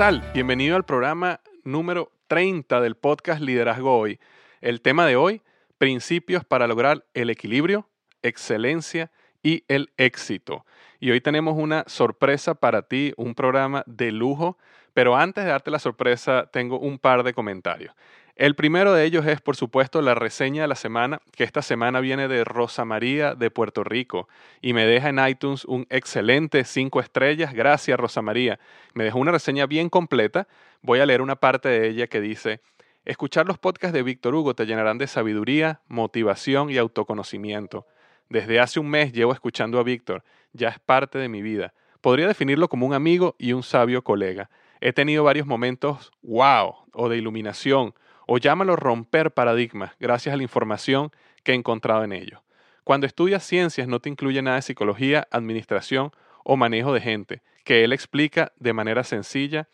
Tal? Bienvenido al programa número 30 del podcast Liderazgo Hoy. El tema de hoy, principios para lograr el equilibrio, excelencia y el éxito. Y hoy tenemos una sorpresa para ti, un programa de lujo, pero antes de darte la sorpresa tengo un par de comentarios. El primero de ellos es, por supuesto, la reseña de la semana, que esta semana viene de Rosa María de Puerto Rico y me deja en iTunes un excelente 5 estrellas. Gracias, Rosa María. Me dejó una reseña bien completa. Voy a leer una parte de ella que dice, escuchar los podcasts de Víctor Hugo te llenarán de sabiduría, motivación y autoconocimiento. Desde hace un mes llevo escuchando a Víctor, ya es parte de mi vida. Podría definirlo como un amigo y un sabio colega. He tenido varios momentos wow o de iluminación o llámalo romper paradigmas gracias a la información que he encontrado en ello. Cuando estudias ciencias no te incluye nada de psicología, administración o manejo de gente, que él explica de manera sencilla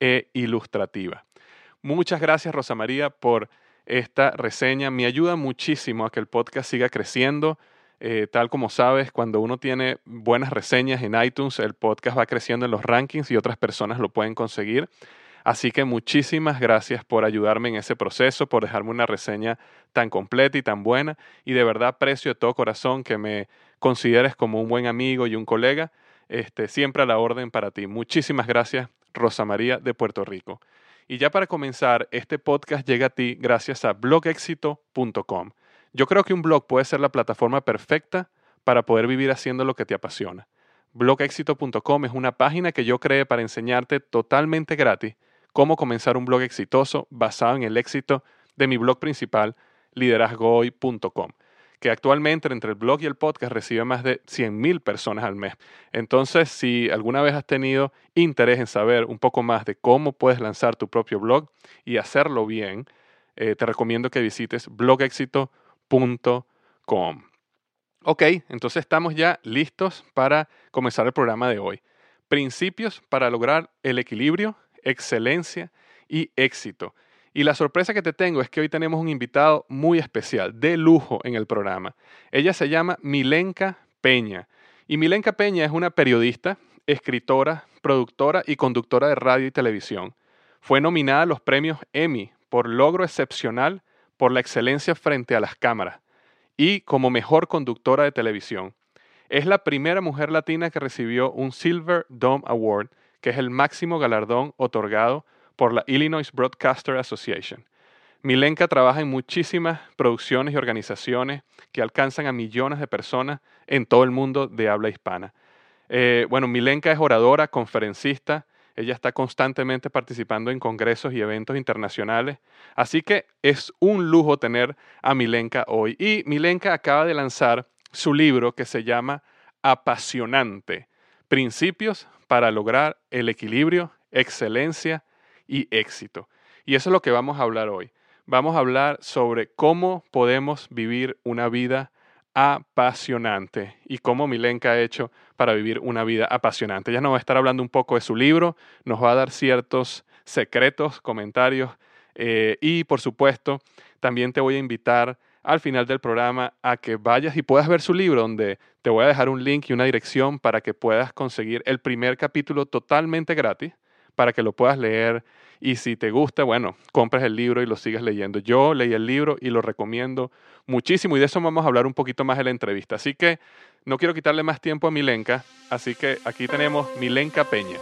e ilustrativa. Muchas gracias Rosa María por esta reseña. Me ayuda muchísimo a que el podcast siga creciendo. Eh, tal como sabes, cuando uno tiene buenas reseñas en iTunes, el podcast va creciendo en los rankings y otras personas lo pueden conseguir. Así que muchísimas gracias por ayudarme en ese proceso, por dejarme una reseña tan completa y tan buena. Y de verdad aprecio de todo corazón que me consideres como un buen amigo y un colega. Este, siempre a la orden para ti. Muchísimas gracias, Rosa María de Puerto Rico. Y ya para comenzar, este podcast llega a ti gracias a blogexito.com. Yo creo que un blog puede ser la plataforma perfecta para poder vivir haciendo lo que te apasiona. Blogexito.com es una página que yo creé para enseñarte totalmente gratis cómo comenzar un blog exitoso basado en el éxito de mi blog principal, liderazgohoy.com, que actualmente entre el blog y el podcast recibe más de 100.000 personas al mes. Entonces, si alguna vez has tenido interés en saber un poco más de cómo puedes lanzar tu propio blog y hacerlo bien, eh, te recomiendo que visites blogexito.com. Ok, entonces estamos ya listos para comenzar el programa de hoy. Principios para lograr el equilibrio excelencia y éxito. Y la sorpresa que te tengo es que hoy tenemos un invitado muy especial, de lujo en el programa. Ella se llama Milenka Peña. Y Milenka Peña es una periodista, escritora, productora y conductora de radio y televisión. Fue nominada a los premios Emmy por logro excepcional por la excelencia frente a las cámaras y como mejor conductora de televisión. Es la primera mujer latina que recibió un Silver Dome Award, que es el máximo galardón otorgado por la Illinois Broadcaster Association. Milenka trabaja en muchísimas producciones y organizaciones que alcanzan a millones de personas en todo el mundo de habla hispana. Eh, bueno, Milenka es oradora, conferencista, ella está constantemente participando en congresos y eventos internacionales, así que es un lujo tener a Milenka hoy. Y Milenka acaba de lanzar su libro que se llama Apasionante, Principios para lograr el equilibrio, excelencia y éxito. Y eso es lo que vamos a hablar hoy vamos a hablar sobre cómo podemos vivir una vida apasionante y cómo Milenka ha hecho para vivir una vida apasionante. Ella nos va a estar hablando un poco de su libro, nos va a dar ciertos secretos, comentarios eh, y por supuesto también te voy a invitar al final del programa a que vayas y puedas ver su libro donde te voy a dejar un link y una dirección para que puedas conseguir el primer capítulo totalmente gratis para que lo puedas leer y si te gusta, bueno, compres el libro y lo sigas leyendo. Yo leí el libro y lo recomiendo muchísimo y de eso vamos a hablar un poquito más en la entrevista. Así que no quiero quitarle más tiempo a Milenka, así que aquí tenemos Milenka Peña.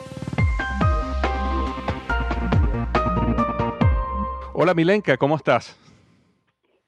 Hola Milenka, ¿cómo estás?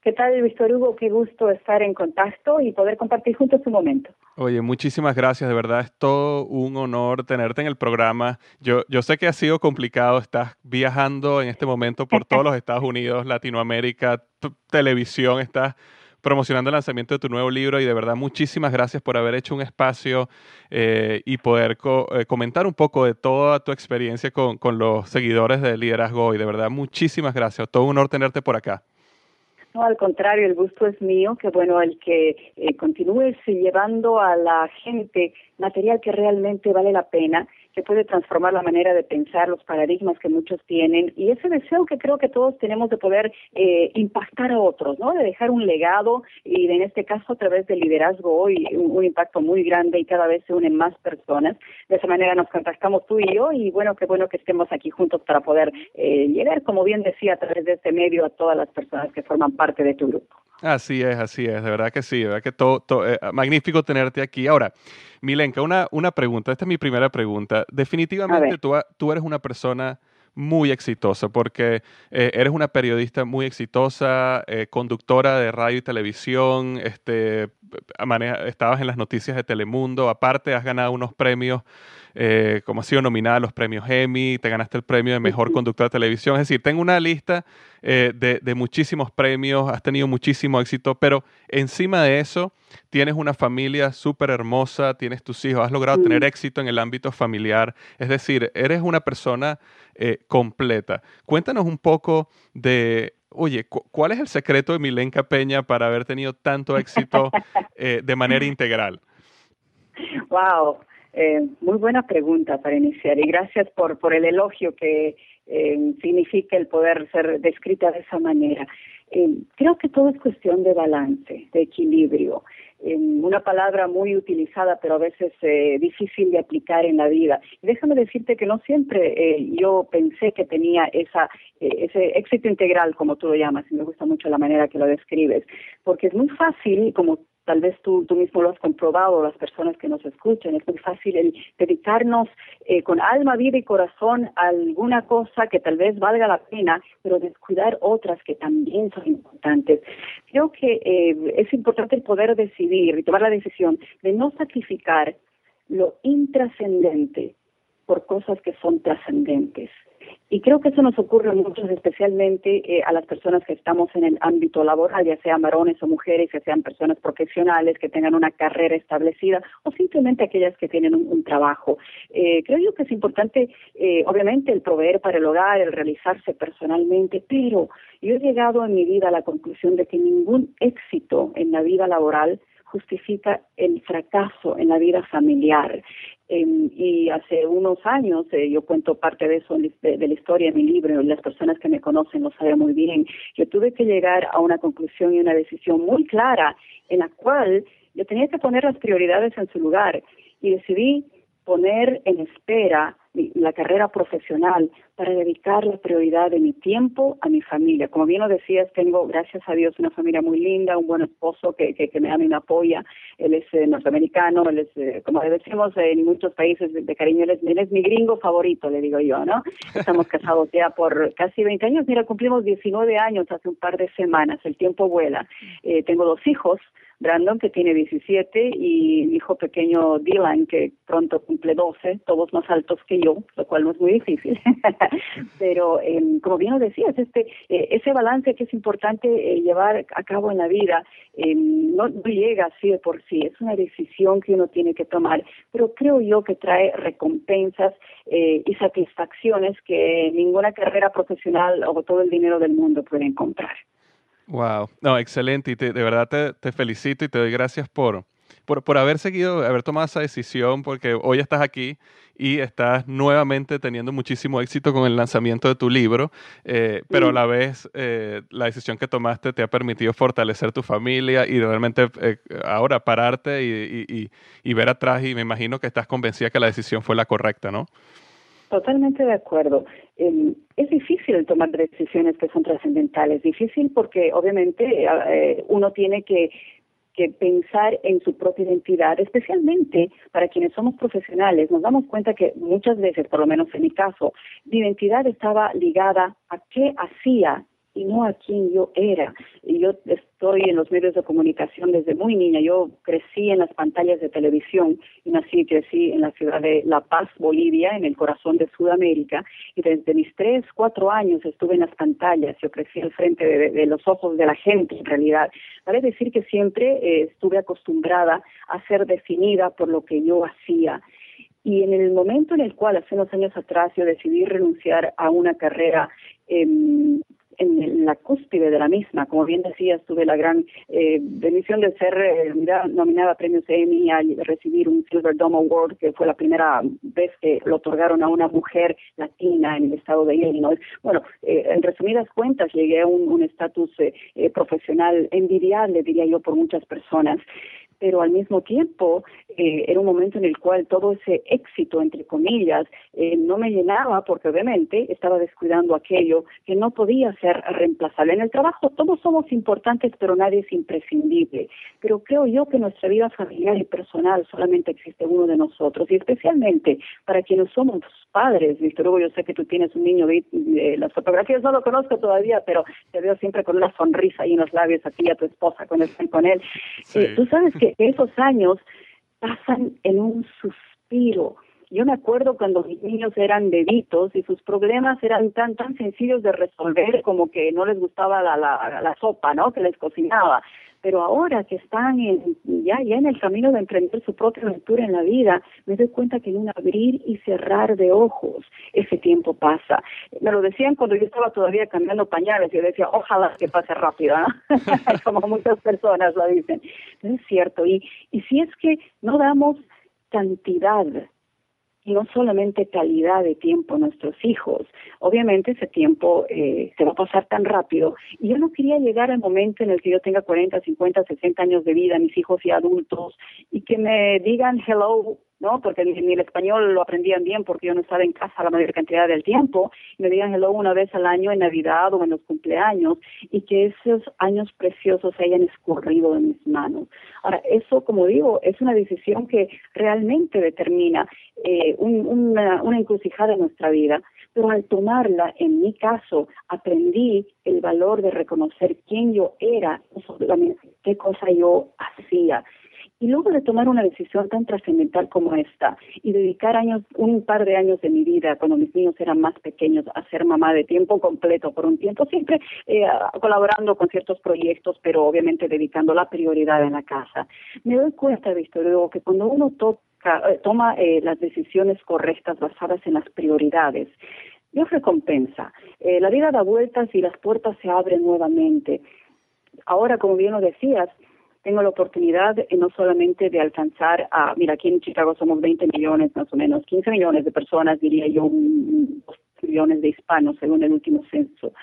¿Qué tal, Víctor Hugo? Qué gusto estar en contacto y poder compartir juntos un momento. Oye, muchísimas gracias, de verdad es todo un honor tenerte en el programa. Yo, yo sé que ha sido complicado, estás viajando en este momento por todos los Estados Unidos, Latinoamérica, televisión, estás promocionando el lanzamiento de tu nuevo libro y de verdad muchísimas gracias por haber hecho un espacio eh, y poder eh, comentar un poco de toda tu experiencia con, con los seguidores de Liderazgo y de verdad muchísimas gracias, todo un honor tenerte por acá. No, al contrario, el gusto es mío, que bueno, el que eh, continúes llevando a la gente material que realmente vale la pena que puede transformar la manera de pensar, los paradigmas que muchos tienen y ese deseo que creo que todos tenemos de poder eh, impactar a otros, ¿no? De dejar un legado y en este caso a través del liderazgo hoy un, impacto muy grande y cada vez se unen más personas. De esa manera nos contactamos tú y yo y bueno, qué bueno que estemos aquí juntos para poder eh, llegar, como bien decía, a través de este medio a todas las personas que forman parte de tu grupo. Así es, así es, de verdad que sí, de verdad que todo, eh, magnífico tenerte aquí. Ahora, Milenka, una, una pregunta, esta es mi primera pregunta. Definitivamente tú, tú eres una persona muy exitosa porque eh, eres una periodista muy exitosa, eh, conductora de radio y televisión, este, estabas en las noticias de Telemundo, aparte has ganado unos premios eh, como has sido nominada a los premios Emmy, te ganaste el premio de mejor conductor de televisión. Es decir, tengo una lista eh, de, muchísimos premios, has tenido muchísimo éxito, pero encima de eso tienes una familia súper hermosa, tienes tus hijos, has logrado tener éxito en el ámbito familiar. Es decir, eres una persona eh, completa. Cuéntanos un poco de Oye, ¿cuál es el secreto de Milenka Peña para haber tenido tanto éxito de manera integral? Wow, eh, muy buena pregunta para iniciar y gracias por, por el elogio que eh, significa el poder ser descrita de esa manera. Eh, creo que todo es cuestión de balance, de equilibrio. Una palabra muy utilizada, pero a veces difícil de aplicar en la vida. Y déjame decirte que no siempre yo pensé que tenía esa, ese éxito integral, como tú lo llamas, y me gusta mucho la manera que lo describes, porque es muy fácil, como tal vez tú, tú mismo lo has comprobado, las personas que nos escuchan, es muy fácil el dedicarnos eh, con alma, vida y corazón a alguna cosa que tal vez valga la pena, pero descuidar otras que también son importantes. Creo que eh, es importante el poder decidir y tomar la decisión de no sacrificar lo intrascendente por cosas que son trascendentes. Y creo que eso nos ocurre mucho, especialmente eh, a las personas que estamos en el ámbito laboral, ya sean varones o mujeres, ya sean personas profesionales que tengan una carrera establecida o simplemente aquellas que tienen un, trabajo. Eh, creo yo que es importante, eh, obviamente, el proveer para el hogar, el realizarse personalmente, pero yo he llegado en mi vida a la conclusión de que ningún éxito en la vida laboral justifica el fracaso en la vida familiar. y hace unos años, eh, yo cuento parte de eso de, la historia en mi libro, y las personas que me conocen lo saben muy bien, yo tuve que llegar a una conclusión y una decisión muy clara en la cual yo tenía que poner las prioridades en su lugar y decidí poner en espera la carrera profesional para dedicar la prioridad de mi tiempo a mi familia. Como bien lo decías, tengo, gracias a Dios, una familia muy linda, un buen esposo que, que, me ama y me apoya. Él es eh, norteamericano, él es, eh, como decimos en muchos países de, cariño, él es, él es, mi gringo favorito, le digo yo, ¿no? Estamos casados ya por casi 20 años. Mira, cumplimos 19 años hace un par de semanas. El tiempo vuela. Eh, tengo dos hijos. Brandon, que tiene 17, y mi hijo pequeño Dylan, que pronto cumple 12, todos más altos que yo, lo cual no es muy difícil. Pero, em, como bien lo decías, este, eh, ese balance que es importante eh, llevar a cabo en la vida em, no, llega así de por sí, es una decisión que uno tiene que tomar, pero creo yo que trae recompensas eh, y satisfacciones que ninguna carrera profesional o todo el dinero del mundo pueden comprar. Wow, no, excelente y de verdad te, te, felicito y te doy gracias por, por, por, haber seguido, haber tomado esa decisión, porque hoy estás aquí y estás nuevamente teniendo muchísimo éxito con el lanzamiento de tu libro, eh, pero a la vez eh, la decisión que tomaste te ha permitido fortalecer tu familia y realmente eh, ahora pararte y, y, y ver atrás y me imagino que estás convencida que la decisión fue la correcta, ¿no? Totalmente de acuerdo. Eh, es difícil tomar decisiones que son trascendentales. Difícil porque obviamente eh, uno tiene que, que pensar en su propia identidad, especialmente para quienes somos profesionales. Nos damos cuenta que muchas veces, por lo menos en mi caso, mi identidad estaba ligada a qué hacía y no a quién yo era. Y yo estoy en los medios de comunicación desde muy niña. Yo crecí en las pantallas de televisión y nací y crecí en la ciudad de La Paz, Bolivia, en el corazón de Sudamérica. Y desde mis tres, cuatro años estuve en las pantallas. Yo crecí al frente de, los ojos de la gente, en realidad. Vale decir que siempre eh, estuve acostumbrada a ser definida por lo que yo hacía. Y en el momento en el cual, hace unos años atrás, yo decidí renunciar a una carrera eh, en la cúspide de la misma. Como bien decías, tuve la gran eh, bendición de ser eh, nominada a premios Emmy y recibir un Silver Dome Award, que fue la primera vez que lo otorgaron a una mujer latina en el estado de Illinois. Bueno, eh, en resumidas cuentas, llegué a un estatus profesional envidiable, diría yo, por muchas personas pero al mismo tiempo eh, era un momento en el cual todo ese éxito, entre comillas, eh, no me llenaba porque obviamente estaba descuidando aquello que no podía ser reemplazable. En el trabajo todos somos importantes, pero nadie es imprescindible. Pero creo yo que nuestra vida familiar y personal solamente existe uno de nosotros y especialmente para quienes somos padres, Víctor Hugo, yo sé que tú tienes un niño, de, las fotografías no lo conozco todavía, pero te veo siempre con una sonrisa ahí en los labios a ti y a tu esposa cuando están con él. Eh, tú sabes que esos años pasan en un suspiro. Yo me acuerdo cuando mis niños eran bebitos y sus problemas eran tan tan sencillos de resolver como que no les gustaba la, la, la sopa, ¿no? Que les cocinaba pero ahora que están en, ya, ya en el camino de emprender su propia aventura en la vida, me doy cuenta que en un abrir y cerrar de ojos ese tiempo pasa. Me lo decían cuando yo estaba todavía cambiando pañales, yo decía, ojalá que pase rápido, ¿no? como muchas personas lo dicen. No es cierto, y, y si es que no damos cantidad no solamente calidad de tiempo a nuestros hijos. Obviamente ese tiempo eh, se va a pasar tan rápido y yo no quería llegar al momento en el que yo tenga 40, 50, 60 años de vida, mis hijos y adultos, y que me digan hello ¿no? Porque ni, el español lo aprendían bien porque yo no estaba en casa la mayor cantidad del tiempo. me digan hello una vez al año en Navidad o en los cumpleaños y que esos años preciosos se hayan escurrido de mis manos. Ahora, eso, como digo, es una decisión que realmente determina eh, una, una encrucijada en nuestra vida pero al tomarla, en mi caso, aprendí el valor de reconocer quién yo era, qué cosa yo hacía, y luego de tomar una decisión tan trascendental como esta y dedicar años, un par de años de mi vida cuando mis niños eran más pequeños a ser mamá de tiempo completo por un tiempo, siempre eh, colaborando con ciertos proyectos, pero obviamente dedicando la prioridad en la casa, me doy cuenta, Víctor, que cuando uno toca, eh, toma eh, las decisiones correctas basadas en las prioridades, Dios recompensa. la vida da vueltas y las puertas se abren nuevamente. Ahora, como bien lo decías, tengo la oportunidad eh, no solamente de alcanzar a, mira, aquí en Chicago somos 20 millones más o menos, 15 millones de personas, diría yo, 2 millones de hispanos según el último censo.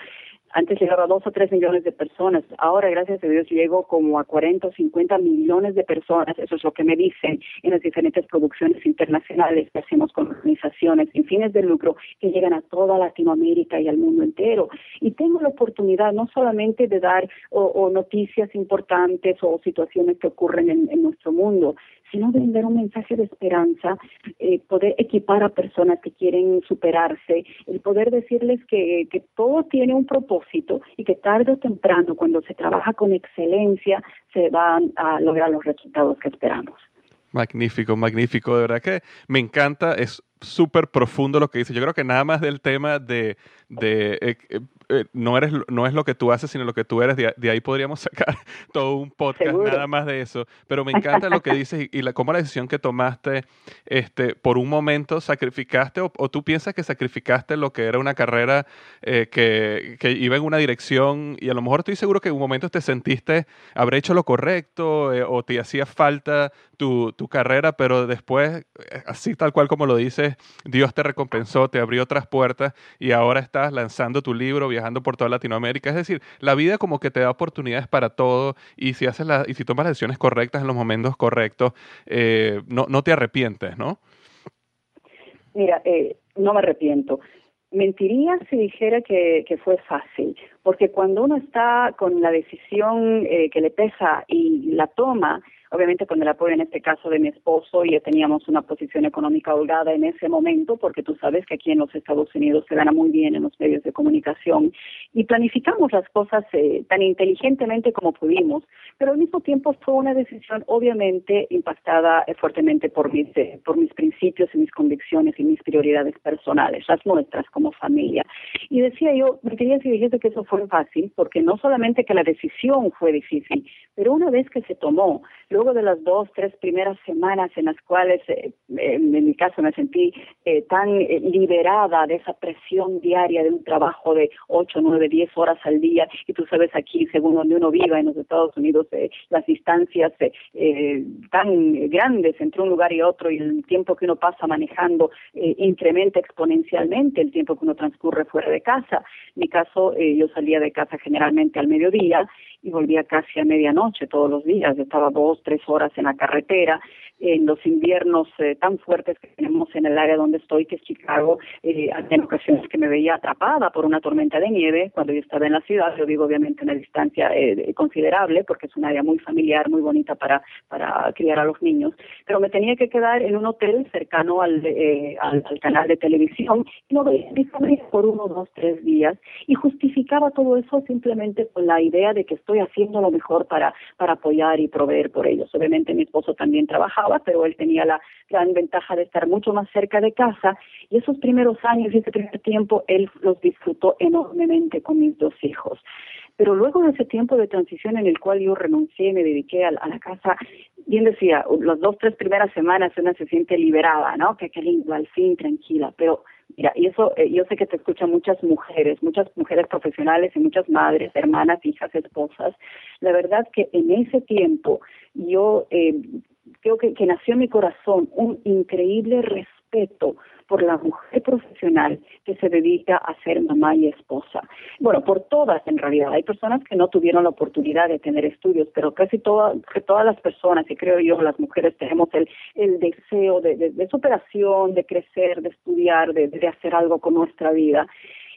Antes llegaba a dos o tres millones de personas. Ahora, gracias a Dios, llego como a 40 o 50 millones de personas. Eso es lo que me dicen en las diferentes producciones internacionales que hacemos con organizaciones sin fines de lucro que llegan a toda Latinoamérica y al mundo entero. Y tengo la oportunidad no solamente de dar o, noticias importantes o situaciones que ocurren en, nuestro mundo, sino de enviar un mensaje de esperanza, eh, poder equipar a personas que quieren superarse, el poder decirles que, que todo tiene un propósito y que tarde o temprano, cuando se trabaja con excelencia, se van a lograr los resultados que esperamos. Magnífico, magnífico. De verdad que me encanta, es súper profundo lo que dice. Yo creo que nada más del tema de, de eh, eh, eh, no, eres, no es lo que tú haces, sino lo que tú eres. De, ahí podríamos sacar todo un podcast nada más de eso. Pero me encanta lo que dices y, la, cómo la decisión que tomaste, este, por un momento sacrificaste o, tú piensas que sacrificaste lo que era una carrera que, que, iba en una dirección y a lo mejor estoy seguro que en un momento te sentiste haber hecho lo correcto o te hacía falta tu, tu carrera, pero después, así tal cual como lo dices, Dios te recompensó, te abrió otras puertas y ahora estás lanzando tu libro, viajando por toda Latinoamérica. Es decir, la vida como que te da oportunidades para todo y si haces la, y si tomas las decisiones correctas en los momentos correctos, eh, no, no te arrepientes, ¿no? Mira, eh, no me arrepiento. Mentiría si dijera que, que, fue fácil, porque cuando uno está con la decisión eh, que le pesa y la toma, obviamente con el apoyo en este caso de mi esposo y teníamos una posición económica holgada en ese momento, porque tú sabes que aquí en los Estados Unidos se gana muy bien en los medios de comunicación y planificamos las cosas eh, tan inteligentemente como pudimos, pero al mismo tiempo fue una decisión obviamente impactada eh, fuertemente por mis, eh, por mis principios y mis convicciones y mis prioridades personales, las nuestras como familia. Y decía yo, me quería dijese que eso fue fácil, porque no solamente que la decisión fue difícil, pero una vez que se tomó, luego de las dos, tres primeras semanas en las cuales, eh, en mi caso, me sentí eh, tan eh, liberada de esa presión diaria de un trabajo de ocho, nueve, diez horas al día, y tú sabes aquí, según donde uno viva en los Estados Unidos, las distancias tan grandes entre un lugar y otro y el tiempo que uno pasa manejando incrementa exponencialmente el tiempo que uno transcurre fuera de casa. En mi caso, yo salía de casa generalmente al mediodía y volvía casi a medianoche todos los días. Estaba dos, tres horas en la carretera en los inviernos eh, tan fuertes que tenemos en el área donde estoy, que es Chicago, eh, en ocasiones que me veía atrapada por una tormenta de nieve cuando yo estaba en la ciudad. Yo vivo obviamente en una distancia eh, considerable porque es un área muy familiar, muy bonita para, para criar a los niños, pero me tenía que quedar en un hotel cercano al, eh, al, canal de televisión y no veía por uno, dos, tres días y justificaba todo eso simplemente con la idea de que estoy haciendo lo mejor para, para apoyar y proveer por ellos. Obviamente mi esposo también trabajaba pero él tenía la gran ventaja de estar mucho más cerca de casa y esos primeros años y ese primer tiempo él los disfrutó enormemente con mis dos hijos. Pero luego de ese tiempo de transición en el cual yo renuncié y me dediqué a, la casa, bien decía, las dos, tres primeras semanas una se siente liberada, ¿no? Que qué lindo, al fin, tranquila, pero Mira, y eso, eh, yo sé que te escuchan muchas mujeres, muchas mujeres profesionales y muchas madres, hermanas, hijas, esposas. La verdad que en ese tiempo yo eh, creo que, que nació en mi corazón un increíble respeto por la mujer profesional que se dedica a ser mamá y esposa. Bueno, por todas en realidad. Hay personas que no tuvieron la oportunidad de tener estudios, pero casi todas, todas las personas, y creo yo, las mujeres tenemos el, el deseo de, de, superación, de crecer, de estudiar, de, de hacer algo con nuestra vida.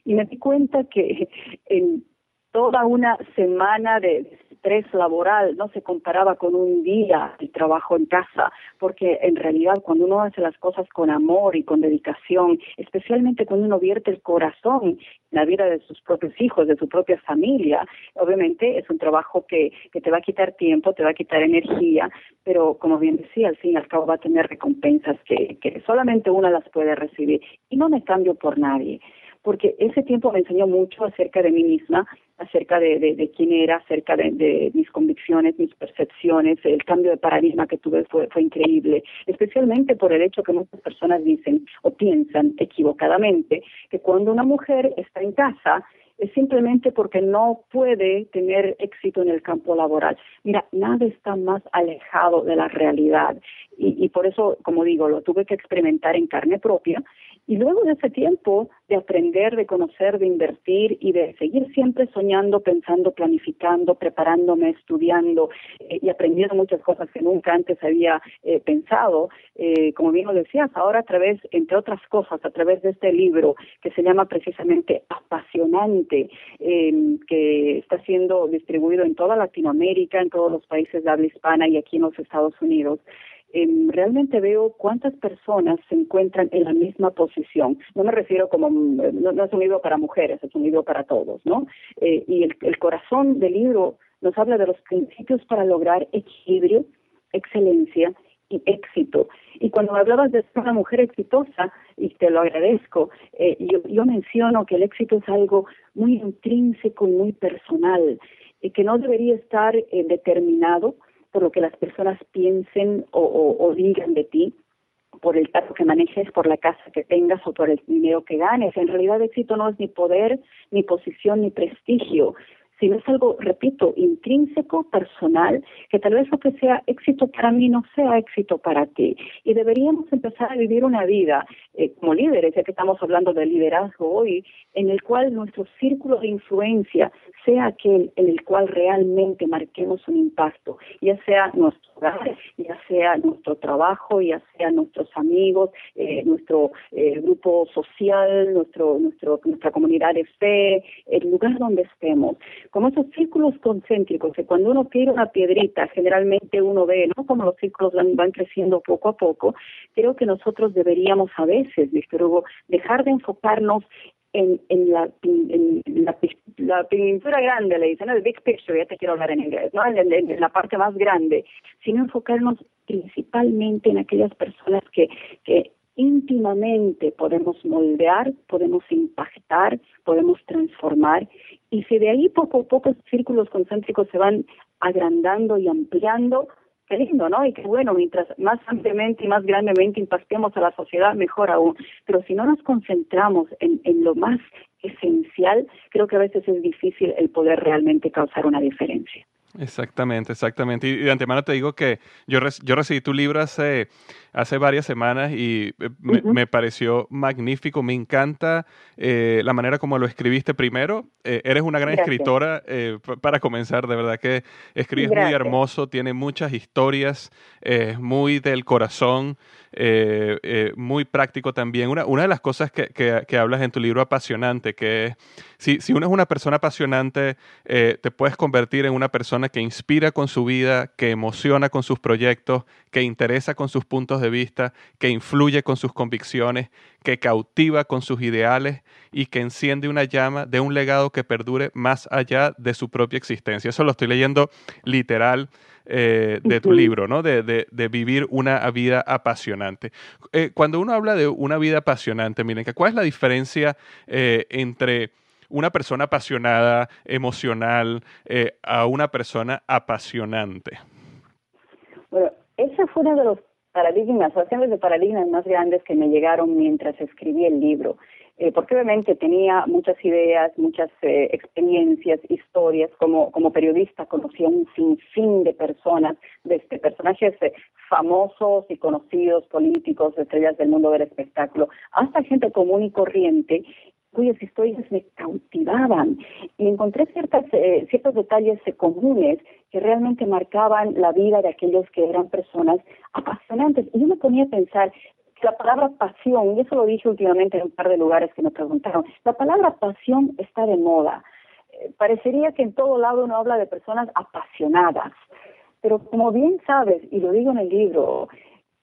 Y me di cuenta que en toda una semana de estrés laboral no se comparaba con un día de trabajo en casa, porque en realidad cuando uno hace las cosas con amor y con dedicación, especialmente cuando uno vierte el corazón en la vida de sus propios hijos, de su propia familia, obviamente es un trabajo que, que te va a quitar tiempo, te va a quitar energía, pero como bien decía, al fin y al cabo va a tener recompensas que, que solamente una las puede recibir. Y no me cambio por nadie porque ese tiempo me enseñó mucho acerca de mí misma, acerca de, de, quién era, acerca de, mis convicciones, mis percepciones, el cambio de paradigma que tuve fue, fue increíble, especialmente por el hecho que muchas personas dicen o piensan equivocadamente que cuando una mujer está en casa, es simplemente porque no puede tener éxito en el campo laboral. Mira, nada está más alejado de la realidad y, y por eso, como digo, lo tuve que experimentar en carne propia y luego de ese tiempo de aprender, de conocer, de invertir y de seguir siempre soñando, pensando, planificando, preparándome, estudiando eh, y aprendiendo muchas cosas que nunca antes había eh, pensado. Eh, como bien lo decías, ahora a través, entre otras cosas, a través de este libro que se llama precisamente Apasionante, em, que está siendo distribuido en toda Latinoamérica, en todos los países de habla hispana y aquí en los Estados Unidos. Em, realmente veo cuántas personas se encuentran en la misma posición. No me refiero como, no, es un libro para mujeres, es un libro para todos, ¿no? Eh, y el, el corazón del libro nos habla de los principios para lograr equilibrio, excelencia y éxito. Y cuando hablabas de ser una mujer exitosa, y te lo agradezco, eh, yo, yo menciono que el éxito es algo muy intrínseco y muy personal, y que no debería estar eh, determinado por lo que las personas piensen o, digan de ti, por el cargo que manejes, por la casa que tengas o por el dinero que ganes. En realidad éxito no es ni poder, ni posición, ni prestigio, sino es algo, repito, intrínseco, personal, que tal vez lo que sea éxito para mí no sea éxito para ti. Y deberíamos empezar a vivir una vida eh, como líderes, ya que estamos hablando de liderazgo hoy, en el cual nuestro círculo de influencia sea aquel en el cual realmente marquemos un impacto, ya sea nuestro hogar, ya sea nuestro trabajo, ya sea nuestros amigos, eh, nuestro eh, grupo social, nuestro, nuestro, nuestra comunidad de fe, el lugar donde estemos como esos círculos concéntricos, que cuando uno tira una piedrita, generalmente uno ve, ¿no? Como los círculos van, creciendo poco a poco, creo que nosotros deberíamos a veces, Víctor Hugo, dejar de enfocarnos en, en, la, en la, pintura grande, le dicen, el big picture, ya te quiero hablar en inglés, ¿no? En, en, la parte más grande, sino enfocarnos principalmente en aquellas personas que, que íntimamente podemos moldear, podemos impactar, podemos transformar y si de ahí poco a poco círculos concéntricos se van agrandando y ampliando, qué lindo, ¿no? Y qué bueno, mientras más ampliamente y más grandemente impactemos a la sociedad, mejor aún. Pero si no nos concentramos en, en lo más esencial, creo que a veces es difícil el poder realmente causar una diferencia. Exactamente, exactamente. Y de antemano te digo que yo, yo recibí tu libro hace, hace varias semanas y eh, me, pareció magnífico. Me encanta eh, la manera como lo escribiste primero. Eh, eres una gran escritora para comenzar, de verdad que escribes muy hermoso, tiene muchas historias, muy del corazón. Eh, eh, muy práctico también. Una, una de las cosas que, que, hablas en tu libro apasionante, que es, si, si uno es una persona apasionante, eh, te puedes convertir en una persona que inspira con su vida, que emociona con sus proyectos, que interesa con sus puntos de vista, que influye con sus convicciones, que cautiva con sus ideales y que enciende una llama de un legado que perdure más allá de su propia existencia. Eso lo estoy leyendo literal eh, de tu libro, ¿no? De, de, vivir una vida apasionante. Eh, cuando uno habla de una vida apasionante, miren, ¿cuál es la diferencia eh, entre una persona apasionada, emocional, a una persona apasionante? Bueno, ese fue uno de los paradigmas, o de paradigmas más grandes que me llegaron mientras escribí el libro. Eh, porque obviamente tenía muchas ideas, muchas eh, experiencias, historias, como, como periodista conocía un sinfín de personas, desde personajes eh, famosos y conocidos, políticos, estrellas del mundo del espectáculo, hasta gente común y corriente, cuyas historias me cautivaban y encontré ciertas, ciertos detalles comunes que realmente marcaban la vida de aquellos que eran personas apasionantes. Y yo me ponía a pensar, la palabra pasión, y eso lo dije últimamente en un par de lugares que me preguntaron, la palabra pasión está de moda. Eh, parecería que en todo lado uno habla de personas apasionadas, pero como bien sabes, y lo digo en el libro,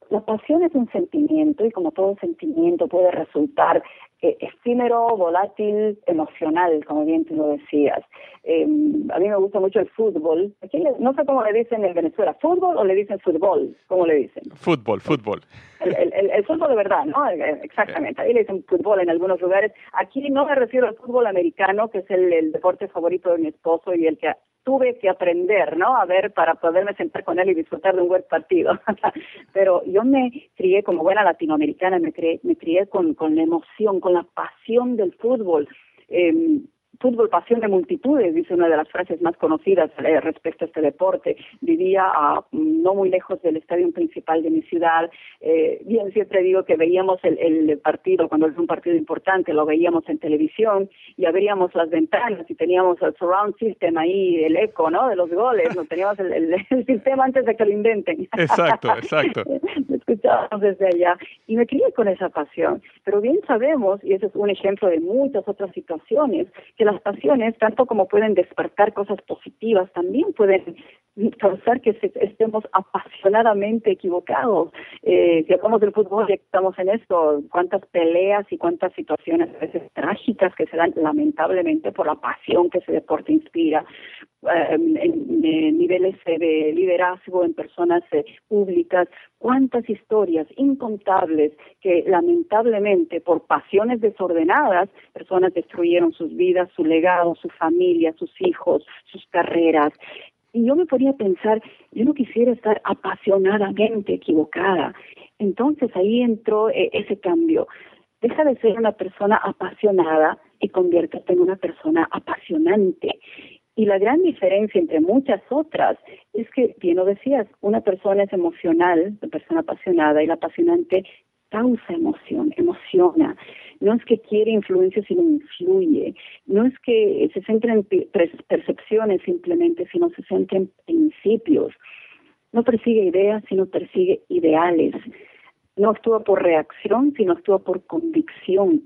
la pasión es un sentimiento y como todo sentimiento puede resultar eh, efímero, volátil, emocional, como bien tú lo decías. Eh, a mí me gusta mucho el fútbol. Aquí no sé cómo le dicen en Venezuela, ¿fútbol o le dicen fútbol? ¿Cómo le dicen? Fútbol, fútbol. El, el, fútbol de verdad, ¿no? Eh, exactamente. Ahí le dicen fútbol en algunos lugares. Aquí no me refiero al fútbol americano, que es el, el deporte favorito de mi esposo y el que tuve que aprender, ¿no? A ver, para poderme sentar con él y disfrutar de un buen partido. Pero yo me crié como buena latinoamericana, me crié, me crié con, con la emoción, con la pasión del fútbol. Eh, fútbol pasión de multitudes, dice una de las frases más conocidas eh, respecto a este deporte. Vivía a, no muy lejos del estadio principal de mi ciudad. Eh, bien, siempre digo que veíamos el, el, partido, cuando es un partido importante, lo veíamos en televisión y abríamos las ventanas y teníamos el surround system ahí, el eco, ¿no? De los goles, no teníamos el, el, sistema antes de que lo inventen. Exacto, exacto. lo escuchábamos desde allá y me crié con esa pasión. Pero bien sabemos, y ese es un ejemplo de muchas otras situaciones, que las pasiones, tanto como pueden despertar cosas positivas, también pueden causar que estemos apasionadamente equivocados. Eh, si hablamos del fútbol, ya estamos en esto, cuántas peleas y cuántas situaciones a veces trágicas que se dan lamentablemente por la pasión que ese deporte inspira, em, en, niveles de liderazgo en personas eh, públicas, cuántas historias incontables que lamentablemente por pasiones desordenadas, personas destruyeron sus vidas, su legado, su familia, sus hijos, sus carreras. Y yo me podía pensar, yo no quisiera estar apasionadamente equivocada. Entonces ahí entró eh, ese cambio. Deja de ser una persona apasionada y conviértete en una persona apasionante. Y la gran diferencia entre muchas otras es que, bien lo decías, una persona es emocional, una persona apasionada, y la apasionante causa emoción, emociona. No es que quiere influencia, sino influye. No es que se centre en percepciones simplemente, sino se centra en principios. No persigue ideas, sino persigue ideales. No actúa por reacción, sino actúa por convicción.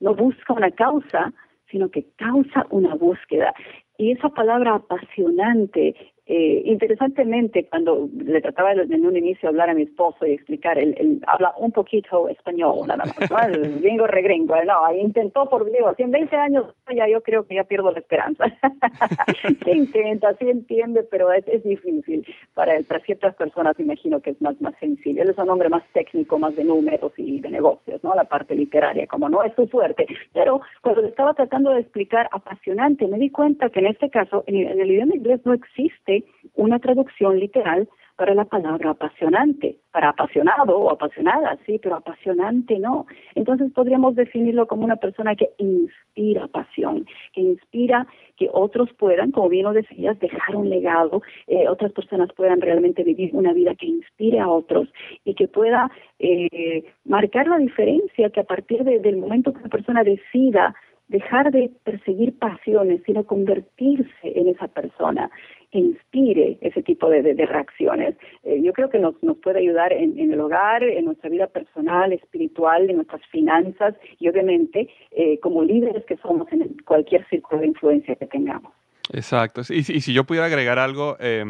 No busca una causa, sino que causa una búsqueda. Y esa palabra apasionante eh, interesantemente, cuando le trataba en un inicio hablar a mi esposo y explicar, él, habla un poquito español, nada más, ¿no? El gringo regringo, no, intentó por, digo, si en 20 años ya yo creo que ya pierdo la esperanza. se intenta, sí entiende, pero es, es difícil. Para, para ciertas personas imagino que es más, más sencillo. Él es un hombre más técnico, más de números y de negocios, ¿no? La parte literaria, como no es su fuerte. Pero cuando le estaba tratando de explicar apasionante, me di cuenta que en este caso, en el idioma inglés no existe una traducción literal para la palabra apasionante, para apasionado o apasionada, sí, pero apasionante no. Entonces podríamos definirlo como una persona que inspira pasión, que inspira que otros puedan, como bien lo decías, dejar un legado, eh, otras personas puedan realmente vivir una vida que inspire a otros y que pueda eh, marcar la diferencia que a partir del momento que una persona decida dejar de perseguir pasiones, sino convertirse en esa persona que inspire ese tipo de, reacciones. Eh, yo creo que nos, nos puede ayudar en, el hogar, en nuestra vida personal, espiritual, en nuestras finanzas y obviamente eh, como líderes que somos en cualquier círculo de influencia que tengamos. Exacto. Y, si yo pudiera agregar algo, eh,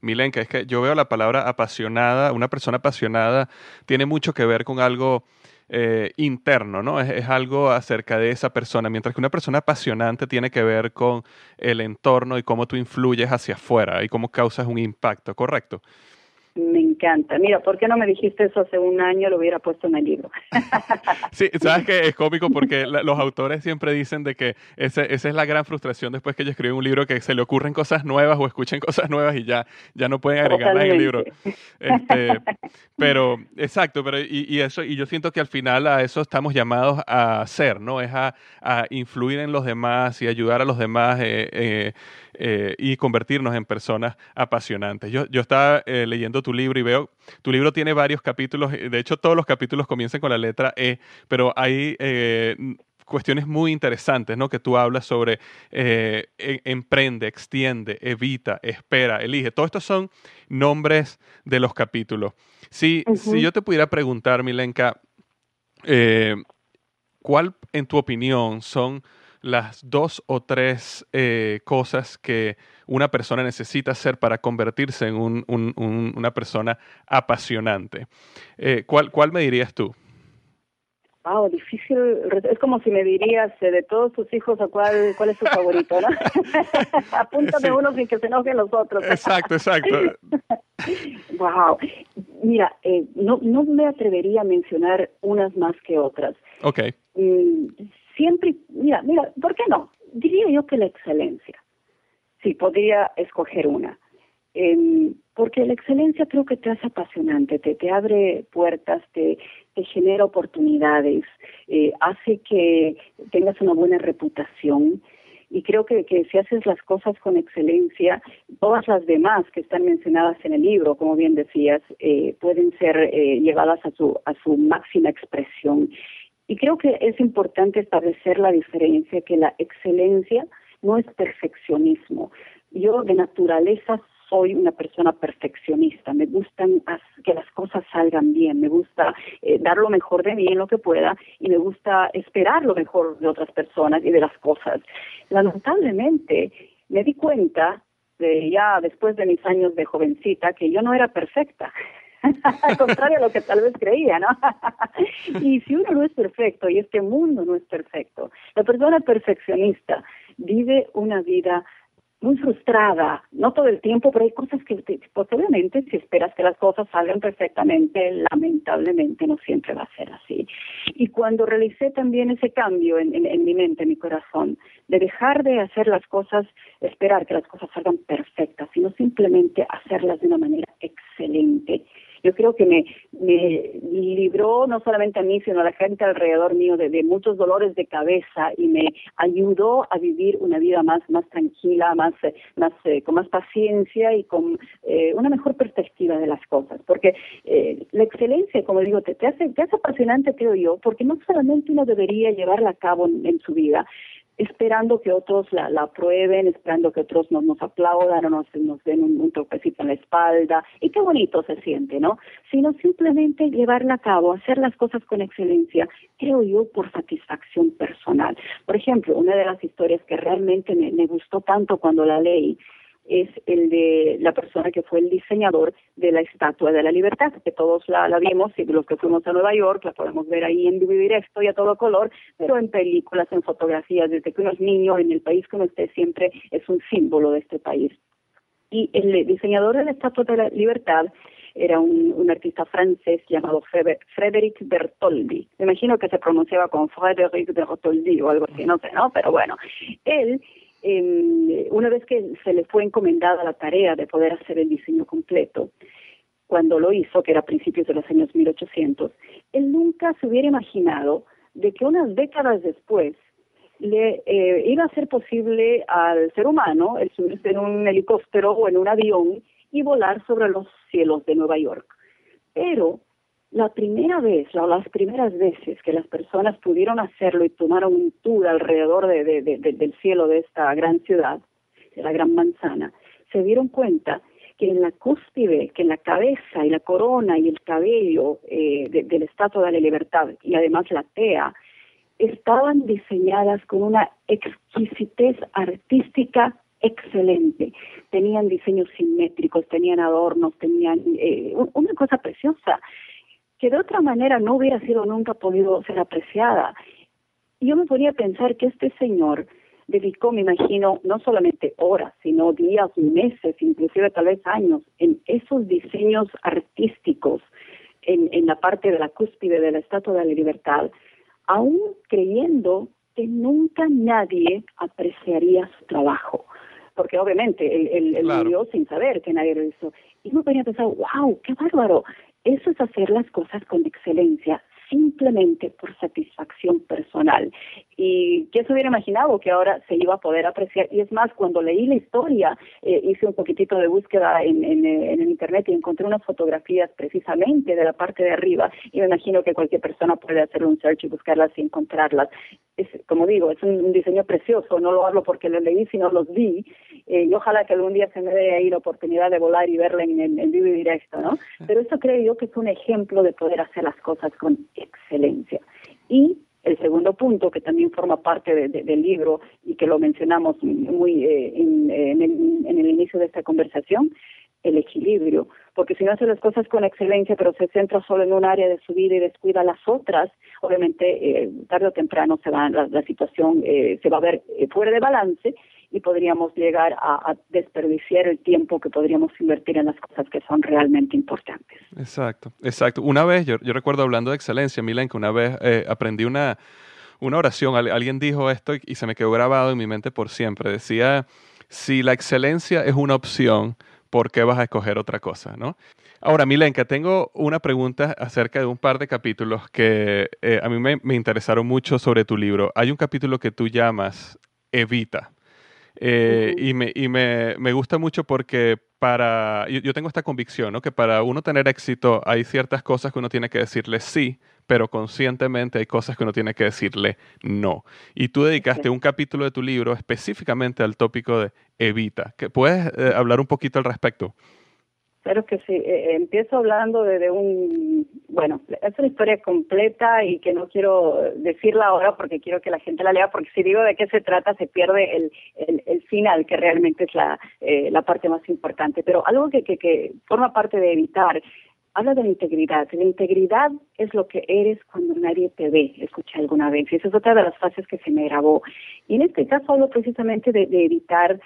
Milenka, es que yo veo la palabra apasionada, una persona apasionada tiene mucho que ver con algo eh, interno, ¿no? Es, algo acerca de esa persona, mientras que una persona apasionante tiene que ver con el entorno y cómo tú influyes hacia afuera y cómo causas un impacto, ¿correcto? Me encanta. Mira, ¿por qué no me dijiste eso hace un año? Lo hubiera puesto en el libro. sí, sabes que es cómico porque los autores siempre dicen de que esa es la gran frustración después que ellos escriben un libro que se le ocurren cosas nuevas o escuchen cosas nuevas y ya, ya no pueden agregarlas en el libro. Este, pero, exacto, pero y, eso, y yo siento que al final a eso estamos llamados a hacer, ¿no? Es a, influir en los demás y ayudar a los demás. Eh, eh, eh, y convertirnos en personas apasionantes. Yo, yo estaba eh, leyendo tu libro y veo, tu libro tiene varios capítulos, eh, de hecho todos los capítulos comienzan con la letra E, pero hay cuestiones muy interesantes, ¿no? Que tú hablas sobre e, emprende, extiende, evita, espera, elige. Todos estos son nombres de los capítulos. Si, si yo te pudiera preguntar, Milenka, ¿cuál en tu opinión son las dos o tres eh, cosas que una persona necesita hacer para convertirse en una persona apasionante. Eh, ¿cuál, ¿Cuál me dirías tú? Wow, difícil. Es como si me dirías eh, de todos tus hijos a cuál, cuál es tu favorito, ¿no? Apúntame uno sin que se enojen los otros. exacto, exacto. wow. Mira, no, no me atrevería a mencionar unas más que otras. Ok. Mm, siempre, mira, mira, ¿por qué no? Diría yo que la excelencia. Sí, podría escoger una. Em, porque la excelencia creo que te hace apasionante, te, te abre puertas, te, te genera oportunidades, eh, hace que tengas una buena reputación y creo que, que si haces las cosas con excelencia, todas las demás que están mencionadas en el libro, como bien decías, eh, pueden ser eh, llevadas a su, a su máxima expresión. Y creo que es importante establecer la diferencia, que la excelencia no es perfeccionismo. Yo de naturaleza soy una persona perfeccionista, me gustan que las cosas salgan bien, me gusta eh, dar lo mejor de mí en lo que pueda y me gusta esperar lo mejor de otras personas y de las cosas. Lamentablemente me di cuenta de ya después de mis años de jovencita que yo no era perfecta. Al contrario a lo que tal vez creía, ¿no? y si uno no es perfecto y este mundo no es perfecto, la persona perfeccionista vive una vida muy frustrada, no todo el tiempo, pero hay cosas que, pues obviamente, si esperas que las cosas salgan perfectamente, lamentablemente no siempre va a ser así. Y cuando realicé también ese cambio en, en mi mente, en mi corazón, de dejar de hacer las cosas, esperar que las cosas salgan perfectas, sino simplemente hacerlas de una manera excelente, yo creo que me, me libró no solamente a mí, sino a la gente alrededor mío de, muchos dolores de cabeza y me ayudó a vivir una vida más, más tranquila, más, más, eh, con más paciencia y con eh, una mejor perspectiva de las cosas. Porque eh, la excelencia, como digo, te, te, hace, te hace apasionante, creo yo, porque no solamente uno debería llevarla a cabo en su vida, esperando que otros la, la aprueben, esperando que otros nos, nos aplaudan o nos, nos den un, un topecito en la espalda, y qué bonito se siente, ¿no? Sino simplemente llevarla a cabo, hacer las cosas con excelencia, creo yo, por satisfacción personal. Por ejemplo, una de las historias que realmente me, me gustó tanto cuando la leí es el de la persona que fue el diseñador de la Estatua de la Libertad, que todos la, la vimos y los que fuimos a Nueva York la podemos ver ahí en vivo directo y a todo color, pero en películas, en fotografías, desde que uno es niño, en el país que uno esté siempre es un símbolo de este país. Y el diseñador de la Estatua de la Libertad era un, un artista francés llamado Frédéric Bertoldi. Me imagino que se pronunciaba con Frédéric Bertoldi o algo así, no sé, ¿no? Pero bueno, él una vez que se le fue encomendada la tarea de poder hacer el diseño completo, cuando lo hizo, que era a principios de los años 1800, él nunca se hubiera imaginado de que unas décadas después le eh, iba a ser posible al ser humano el subirse en un helicóptero o en un avión y volar sobre los cielos de Nueva York. Pero la primera vez, las primeras veces que las personas pudieron hacerlo y tomaron un tour alrededor de, del cielo de esta gran ciudad, de la gran manzana, se dieron cuenta que en la cúspide, que en la cabeza y la corona y el cabello eh, del Estatua de la Libertad y además la tea, estaban diseñadas con una exquisitez artística excelente. Tenían diseños simétricos, tenían adornos, tenían eh, una cosa preciosa que de otra manera no hubiera sido nunca podido ser apreciada. Y yo me ponía a pensar que este señor dedicó, me imagino, no solamente horas, sino días, meses, inclusive tal vez años, en esos diseños artísticos en, en la parte de la cúspide de la Estatua de la Libertad, aún creyendo que nunca nadie apreciaría su trabajo. Porque obviamente él, él, murió sin saber que nadie lo hizo. Y me ponía a pensar, wow, qué bárbaro. Eso es hacer las cosas con excelencia, simplemente por satisfacción personal. Y quién se hubiera imaginado que ahora se iba a poder apreciar. Y es más, cuando leí la historia, eh, hice un poquitito de búsqueda en, en, en, el Internet y encontré unas fotografías precisamente de la parte de arriba. Y me imagino que cualquier persona puede hacer un search y buscarlas y encontrarlas es, como digo, es un, diseño precioso, no lo hablo porque lo leí, sino los vi, eh, y ojalá que algún día se me dé ahí la oportunidad de volar y verla en, en, vivo y directo, ¿no? Pero eso creo yo que es un ejemplo de poder hacer las cosas con excelencia. Y el segundo punto, que también forma parte del libro y que lo mencionamos muy eh, en, el, en el inicio de esta conversación, el equilibrio, porque si no hace las cosas con excelencia, pero se centra solo en un área de su vida y descuida las otras, obviamente eh, tarde o temprano se va, la, situación eh, se va a ver eh, fuera de balance y podríamos llegar a, desperdiciar el tiempo que podríamos invertir en las cosas que son realmente importantes. Exacto, exacto. Una vez, yo, yo recuerdo hablando de excelencia, Milen, que una vez aprendí una, una oración, alguien dijo esto y se me quedó grabado en mi mente por siempre. Decía, si la excelencia es una opción, ¿por qué vas a escoger otra cosa? ¿no? Ahora, Milenka, tengo una pregunta acerca de un par de capítulos que eh, a mí me interesaron mucho sobre tu libro. Hay un capítulo que tú llamas Evita. Eh, y, me, y me, me, gusta mucho porque para, yo, tengo esta convicción, ¿no? que para uno tener éxito hay ciertas cosas que uno tiene que decirle sí, pero conscientemente hay cosas que uno tiene que decirle no. Y tú dedicaste un capítulo de tu libro específicamente al tópico de evita. ¿Puedes eh, hablar un poquito al respecto? Claro que sí. Eh, eh, empiezo hablando de, un, bueno, es una historia completa y que no quiero decirla ahora porque quiero que la gente la lea, porque si digo de qué se trata se pierde el, el, final, que realmente es la, eh, la parte más importante. Pero algo que, que, que forma parte de evitar habla de la integridad. La integridad es lo que eres cuando nadie te ve, escuché alguna vez. Y esa es otra de las frases que se me grabó. Y en este caso hablo precisamente de, de evitar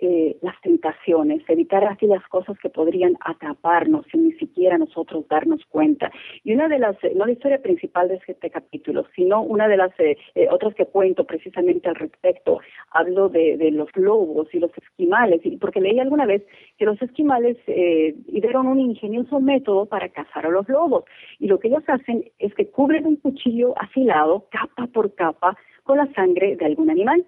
eh, las tentaciones, evitar así las cosas que podrían atraparnos sin ni siquiera nosotros darnos cuenta. Y una de las, no la historia principal de este capítulo, sino una de las eh, eh, otras que cuento precisamente al respecto, hablo de, de, los lobos y los esquimales, y porque leí alguna vez que los esquimales eh, dieron un ingenioso método para cazar a los lobos. Y lo que ellos hacen es que cubren un cuchillo afilado, capa por capa, con la sangre de algún animal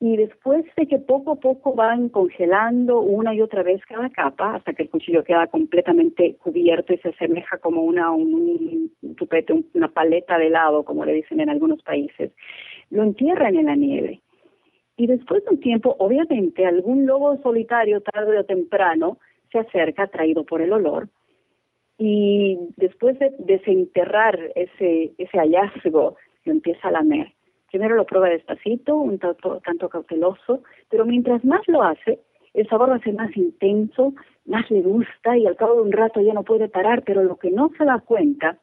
y después de que poco a poco van congelando una y otra vez cada capa hasta que el cuchillo queda completamente cubierto y se asemeja como una un, tupete, una paleta de helado, como le dicen en algunos países, lo entierran en la nieve. Y después de un tiempo, obviamente, algún lobo solitario, tarde o temprano, se acerca, atraído por el olor, y después de desenterrar ese, ese hallazgo, lo empieza a lamer Primero lo prueba despacito, un tanto, tanto cauteloso, pero mientras más lo hace, el sabor va a ser más intenso, más le gusta y al cabo de un rato ya no puede parar, pero lo que no se da cuenta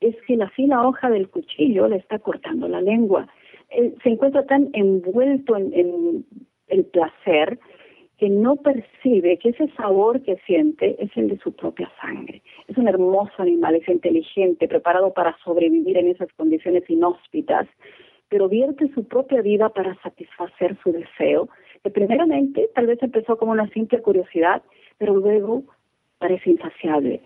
es que la fina hoja del cuchillo le está cortando la lengua. se encuentra tan envuelto en, en el placer que no percibe que ese sabor que siente es el de su propia sangre. Es un hermoso animal, es inteligente, preparado para sobrevivir en esas condiciones inhóspitas pero vierte su propia vida para satisfacer su deseo, que primeramente tal vez empezó como una simple curiosidad, pero luego parece insaciable.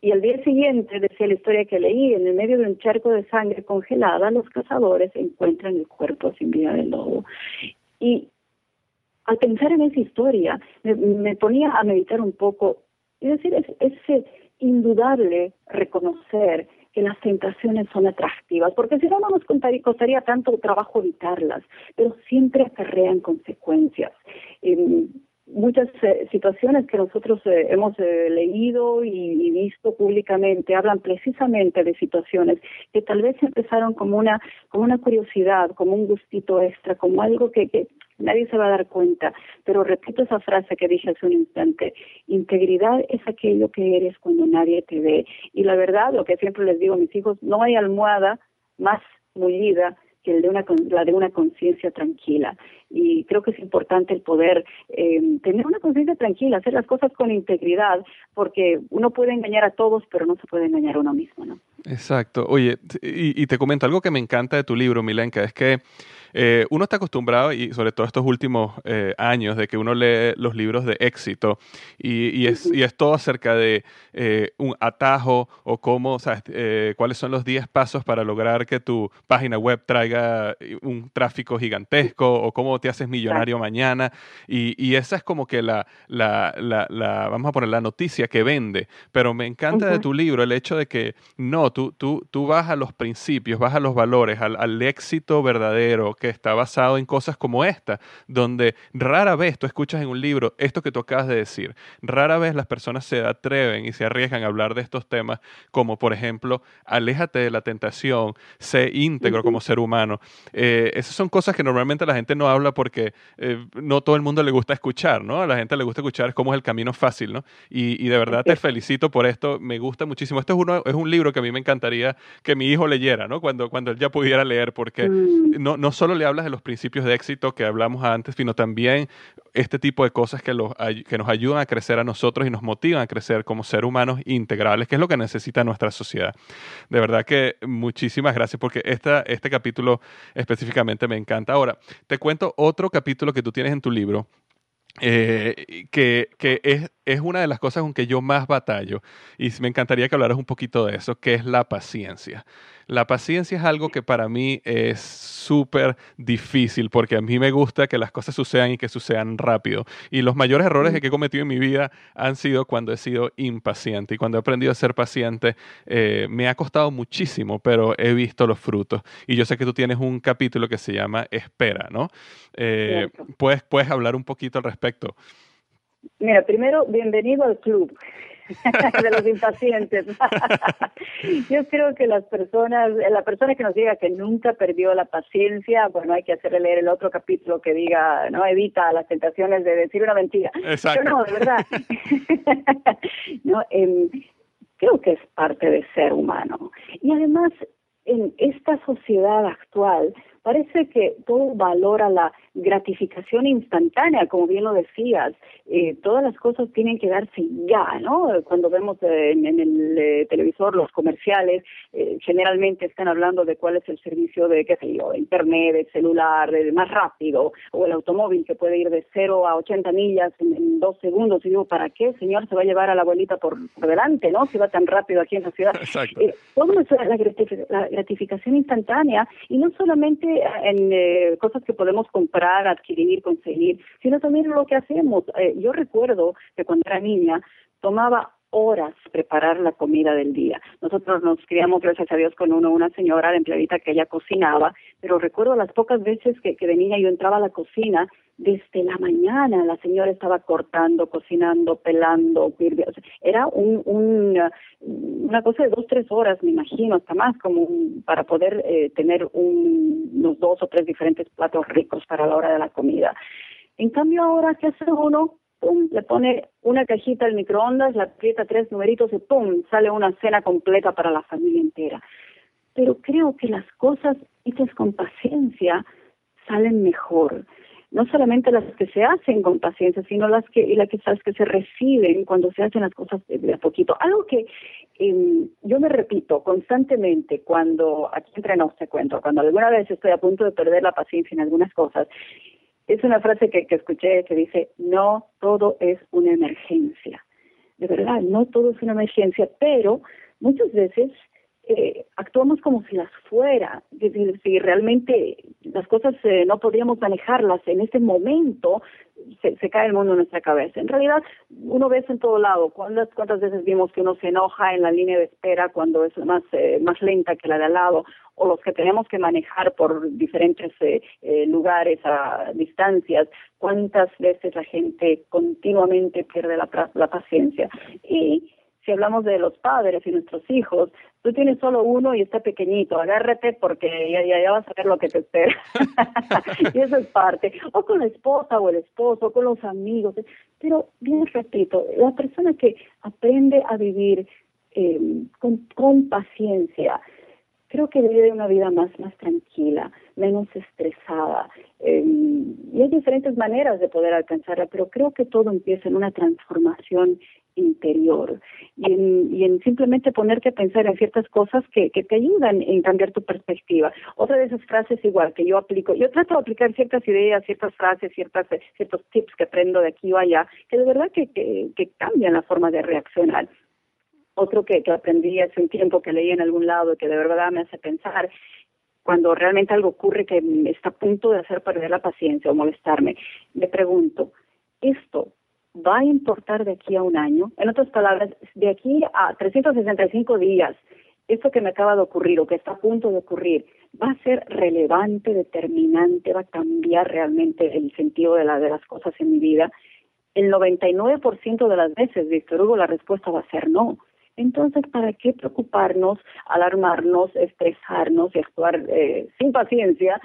Y al día siguiente, decía la historia que leí, en el medio de un charco de sangre congelada, los cazadores encuentran el cuerpo sin vida del lobo. Y al pensar en esa historia, me, ponía a meditar un poco, y decir, es, es indudable reconocer que las tentaciones son atractivas, porque si no, no nos costaría tanto trabajo evitarlas, pero siempre acarrean consecuencias. Muchas eh, situaciones que nosotros eh, hemos eh, leído y, y, visto públicamente hablan precisamente de situaciones que tal vez empezaron como una como una curiosidad, como un gustito extra, como algo que, que nadie se va a dar cuenta. Pero repito esa frase que dije hace un instante, integridad es aquello que eres cuando nadie te ve. Y la verdad, lo que siempre les digo a mis hijos, no hay almohada más mullida que el de una, la de una conciencia tranquila. Y creo que es importante el poder eh, tener una conciencia tranquila, hacer las cosas con integridad, porque uno puede engañar a todos, pero no se puede engañar a uno mismo, ¿no? Exacto. Oye, y, y te comento algo que me encanta de tu libro, Milenka, es que eh, uno está acostumbrado, y sobre todo estos últimos eh, años, de que uno lee los libros de éxito y, es, todo acerca de eh, un atajo o cómo, cuáles son los 10 pasos para lograr que tu página web traiga un tráfico gigantesco o cómo te haces millonario mañana. Y, esa es como que la, la, vamos a poner la noticia que vende. Pero me encanta de tu libro el hecho de que no, tú, tú, tú vas a los principios, vas a los valores, al, al éxito verdadero que está basado en cosas como esta, donde rara vez tú escuchas en un libro esto que tú acabas de decir. Rara vez las personas se atreven y se arriesgan a hablar de estos temas, como por ejemplo, aléjate de la tentación, sé íntegro como ser humano. Eh, esas son cosas que normalmente la gente no habla porque eh, no todo el mundo le gusta escuchar, ¿no? A la gente le gusta escuchar cómo es el camino fácil, ¿no? Y, de verdad te felicito por esto, me gusta muchísimo. Esto es, uno, es un libro que a mí me encantaría que mi hijo leyera, ¿no? Cuando, cuando él ya pudiera leer, porque mm. no, no solo le hablas de los principios de éxito que hablamos antes, sino también este tipo de cosas que, los, que nos ayudan a crecer a nosotros y nos motivan a crecer como seres humanos integrales, que es lo que necesita nuestra sociedad. De verdad que muchísimas gracias porque esta, este capítulo específicamente me encanta. Ahora, te cuento otro capítulo que tú tienes en tu libro eh, que, que es, es, una de las cosas con que yo más batallo y me encantaría que hablaras un poquito de eso, que es la paciencia. La paciencia es algo que para mí es súper difícil porque a mí me gusta que las cosas sucedan y que sucedan rápido. Y los mayores errores que he cometido en mi vida han sido cuando he sido impaciente. Y cuando he aprendido a ser paciente, eh, me ha costado muchísimo, pero he visto los frutos. Y yo sé que tú tienes un capítulo que se llama Espera, ¿no? Eh, ¿puedes, ¿Puedes hablar un poquito al respecto? Mira, primero, bienvenido al club. de los impacientes. Yo creo que las personas, la persona que nos diga que nunca perdió la paciencia, bueno, hay que hacerle leer el otro capítulo que diga, no evita las tentaciones de decir una mentira. Exacto. no, de verdad. no, eh, creo que es parte de ser humano. Y además, en esta sociedad actual, parece que todo valora la gratificación instantánea, como bien lo decías. Eh, todas las cosas tienen que darse ya, ¿no? Cuando vemos en, el eh, televisor los comerciales, eh, generalmente están hablando de cuál es el servicio de, qué sé yo, internet, de celular, de más rápido, o el automóvil que puede ir de 0 a 80 millas en, dos segundos. Y digo, ¿para qué, señor, se va a llevar a la abuelita por, delante, ¿no? Si va tan rápido aquí en la ciudad. Exacto. todo eso es la gratificación instantánea, y no solamente en eh, cosas que podemos comprar, adquirir, conseguir, sino también lo que hacemos. Eh, yo recuerdo que cuando era niña tomaba horas preparar la comida del día. Nosotros nos criamos, gracias a Dios, con uno, una señora, la empleadita que ella cocinaba, pero recuerdo las pocas veces que, que de niña yo entraba a la cocina desde la mañana la señora estaba cortando, cocinando, pelando, era un, un, una cosa de dos, tres horas, me imagino, hasta más, como para poder eh, tener un, unos dos o tres diferentes platos ricos para la hora de la comida. En cambio ahora, ¿qué hace uno? Pum, le pone una cajita al microondas, la aprieta tres numeritos y pum, sale una cena completa para la familia entera. Pero creo que las cosas hechas con paciencia salen mejor no solamente las que se hacen con paciencia, sino las que, y las que, que se reciben cuando se hacen las cosas de, a poquito. Algo que em, yo me repito constantemente cuando, aquí entre nos te cuento, cuando alguna vez estoy a punto de perder la paciencia en algunas cosas, es una frase que, que escuché que dice, no todo es una emergencia. De verdad, no todo es una emergencia, pero muchas veces eh, actuamos como si las fuera, decir, si realmente las cosas eh, no podríamos manejarlas en este momento, se, se, cae el mundo en nuestra cabeza. En realidad, uno ve en todo lado. ¿Cuántas, ¿Cuántas veces vimos que uno se enoja en la línea de espera cuando es más, eh, más lenta que la de al lado? O los que tenemos que manejar por diferentes eh, eh, lugares a distancias. ¿Cuántas veces la gente continuamente pierde la, la paciencia? Y si hablamos de los padres y nuestros hijos, tú tienes solo uno y está pequeñito, agárrate porque ya, ya, vas a ver lo que te espera. y eso es parte. O con la esposa o el esposo, o con los amigos. Pero, bien repito, la persona que aprende a vivir eh, con, con paciencia, creo que vive una vida más, más tranquila, menos estresada. Eh, y hay diferentes maneras de poder alcanzarla, pero creo que todo empieza en una transformación interior y en, y en simplemente ponerte a pensar en ciertas cosas que, que te ayudan en cambiar tu perspectiva. Otra de esas frases igual que yo aplico, yo trato de aplicar ciertas ideas, ciertas frases, ciertas, ciertos tips que aprendo de aquí o allá, que de verdad que, que, que cambian la forma de reaccionar. Otro que, que aprendí hace un tiempo que leí en algún lado y que de verdad me hace pensar cuando realmente algo ocurre que está a punto de hacer perder la paciencia o molestarme, me pregunto, ¿esto va a importar de aquí a un año? En otras palabras, de aquí a 365 días, esto que me acaba de ocurrir o que está a punto de ocurrir, ¿va a ser relevante, determinante, va a cambiar realmente el sentido de, la, de las cosas en mi vida? El 99% de las veces, Víctor Hugo, la respuesta va a ser no. Entonces, ¿para qué preocuparnos, alarmarnos, estresarnos y actuar eh, sin paciencia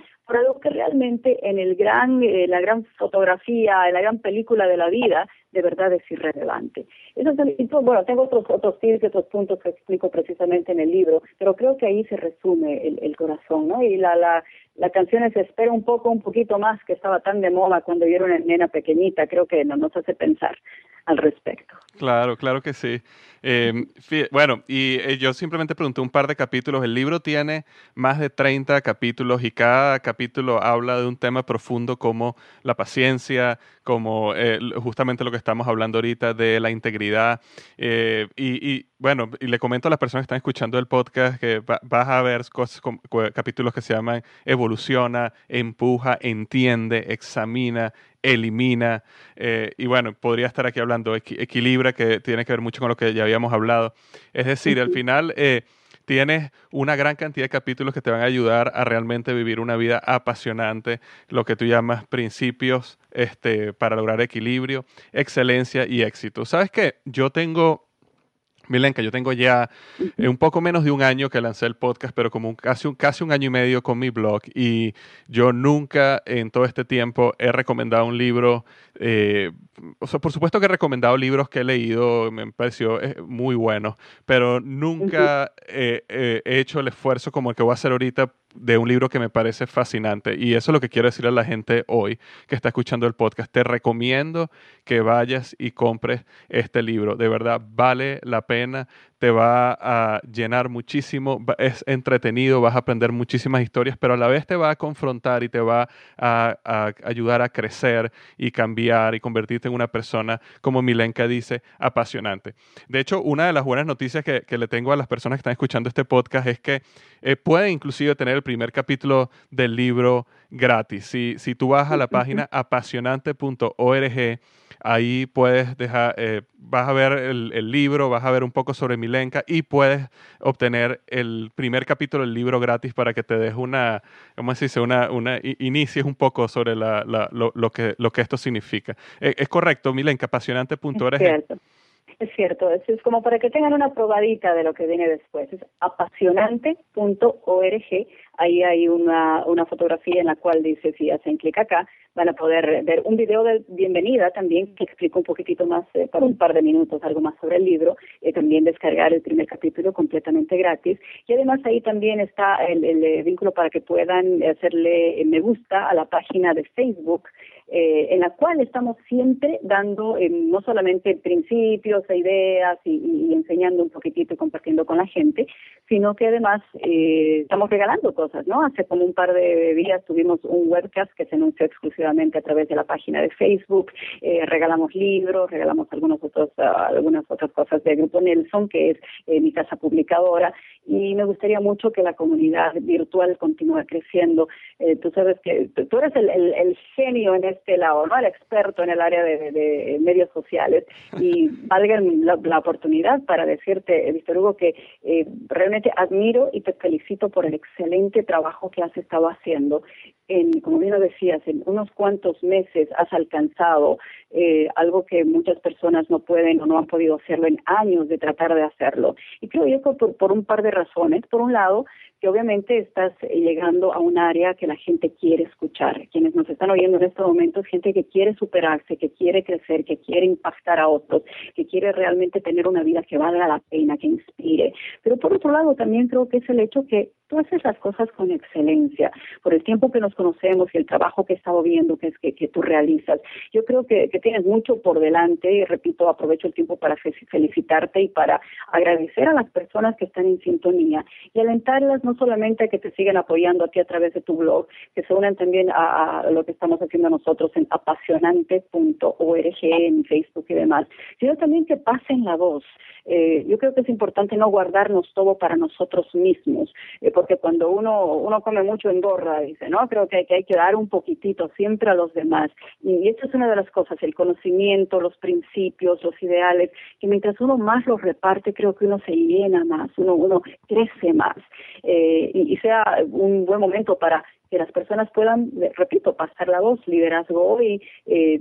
que realmente en el gran, eh, la gran fotografía, en la gran película de la vida, de verdad es irrelevante? Eso es bueno, tengo otros otros tips otros puntos que explico precisamente en el libro, pero creo que ahí se resume el, el corazón, ¿no? Y la, la, la canción es Espera un poco, un poquito más, que estaba tan de moda cuando yo era una nena pequeñita, creo que nos hace pensar al respecto. Claro, claro que sí. Eh, bueno, y eh, yo simplemente pregunté un par de capítulos. El libro tiene más de 30 capítulos y cada capítulo capítulo habla de un tema profundo como la paciencia, como eh, justamente lo que estamos hablando ahorita de la integridad. Eh, y, bueno, y le comento a las personas que están escuchando el podcast que vas a ver cosas, capítulos que se llaman evoluciona, empuja, entiende, examina, elimina. Eh, y bueno, podría estar aquí hablando equilibra, que tiene que ver mucho con lo que ya habíamos hablado. Es decir, al final tienes una gran cantidad de capítulos que te van a ayudar a realmente vivir una vida apasionante, lo que tú llamas principios este, para lograr equilibrio, excelencia y éxito. ¿Sabes qué? Yo tengo Milenka, yo tengo ya eh, un poco menos de un año que lancé el podcast, pero como casi, un, casi un año y medio con mi blog y yo nunca en todo este tiempo he recomendado un libro. Eh, o sea, por supuesto que he recomendado libros que he leído, me pareció eh, muy bueno, pero nunca he hecho el esfuerzo como el que voy a hacer ahorita de un libro que me parece fascinante. Y eso es lo que quiero decirle a la gente hoy que está escuchando el podcast. Te recomiendo que vayas y compres este libro. De verdad, vale la pena te va a llenar muchísimo, es entretenido, vas a aprender muchísimas historias, pero a la vez te va a confrontar y te va a, ayudar a crecer y cambiar y convertirte en una persona, como Milenka dice, apasionante. De hecho, una de las buenas noticias que, le tengo a las personas que están escuchando este podcast es que eh, pueden inclusive tener el primer capítulo del libro gratis. Si, si tú vas a la página apasionante.org, ahí puedes dejar, eh, vas a ver el, libro, vas a ver un poco sobre Milenka y puedes obtener el primer capítulo del libro gratis para que te des una, ¿cómo se dice? Una, una inicies un poco sobre la, lo, que, lo que esto significa. Eh, es correcto, Milenka, apasionante.org. Es cierto, es, es, como para que tengan una probadita de lo que viene después. Es apasionante.org. Ahí hay una, una fotografía en la cual dice, si hacen clic acá, van a poder ver un video de bienvenida también que explica un poquitito más, eh, por un par de minutos, algo más sobre el libro. Eh, también descargar el primer capítulo completamente gratis. Y además ahí también está el, el, el vínculo para que puedan hacerle me gusta a la página de Facebook eh, en la cual estamos siempre dando eh, no solamente principios e ideas y, enseñando un poquitito y compartiendo con la gente, sino que además eh, estamos regalando cosas, ¿no? Hace como un par de días tuvimos un webcast que se anunció exclusivamente a través de la página de Facebook, regalamos libros, regalamos algunos otros, algunas otras cosas del Grupo Nelson, que es mi casa publicadora, y me gustaría mucho que la comunidad virtual continúe creciendo. tú sabes que tú eres el, el, el genio en este lado, ¿no? El experto en el área de, medios sociales y valga la, oportunidad para decirte, Víctor Hugo, que eh, realmente admiro y te felicito por el excelente trabajo que has estado haciendo. En, como bien lo decías, en unos cuantos meses has alcanzado eh, algo que muchas personas no pueden o no han podido hacerlo en años de tratar de hacerlo. Y creo yo que por, por un par de razones. Por un lado, que obviamente estás eh, llegando a un área que la gente quiere escuchar. Quienes nos están oyendo en este momento es gente que quiere superarse, que quiere crecer, que quiere impactar a otros, que quiere realmente tener una vida que valga la pena, que inspire. Pero por otro lado también creo que es el hecho que tú haces las cosas con excelencia, por el tiempo que nos conocemos y el trabajo que he estado viendo que es que, que tú realizas. Yo creo que, que, tienes mucho por delante y repito, aprovecho el tiempo para felicitarte y para agradecer a las personas que están en sintonía y alentarlas solamente a que te sigan apoyando aquí a través de tu blog, que se unan también a, lo que estamos haciendo nosotros en apasionante.org, en Facebook y demás, sino también que pasen la voz. Eh, yo creo que es importante no guardarnos todo para nosotros mismos, eh, porque cuando uno uno come mucho engorda, dice, no, creo que hay, que hay que dar un poquitito siempre a los demás. Y, y esto es una de las cosas, el conocimiento, los principios, los ideales, que mientras uno más los reparte, creo que uno se llena más, uno, uno crece más. Eh, y, y sea un buen momento para que las personas puedan, repito, pasar la voz, liderazgo y eh,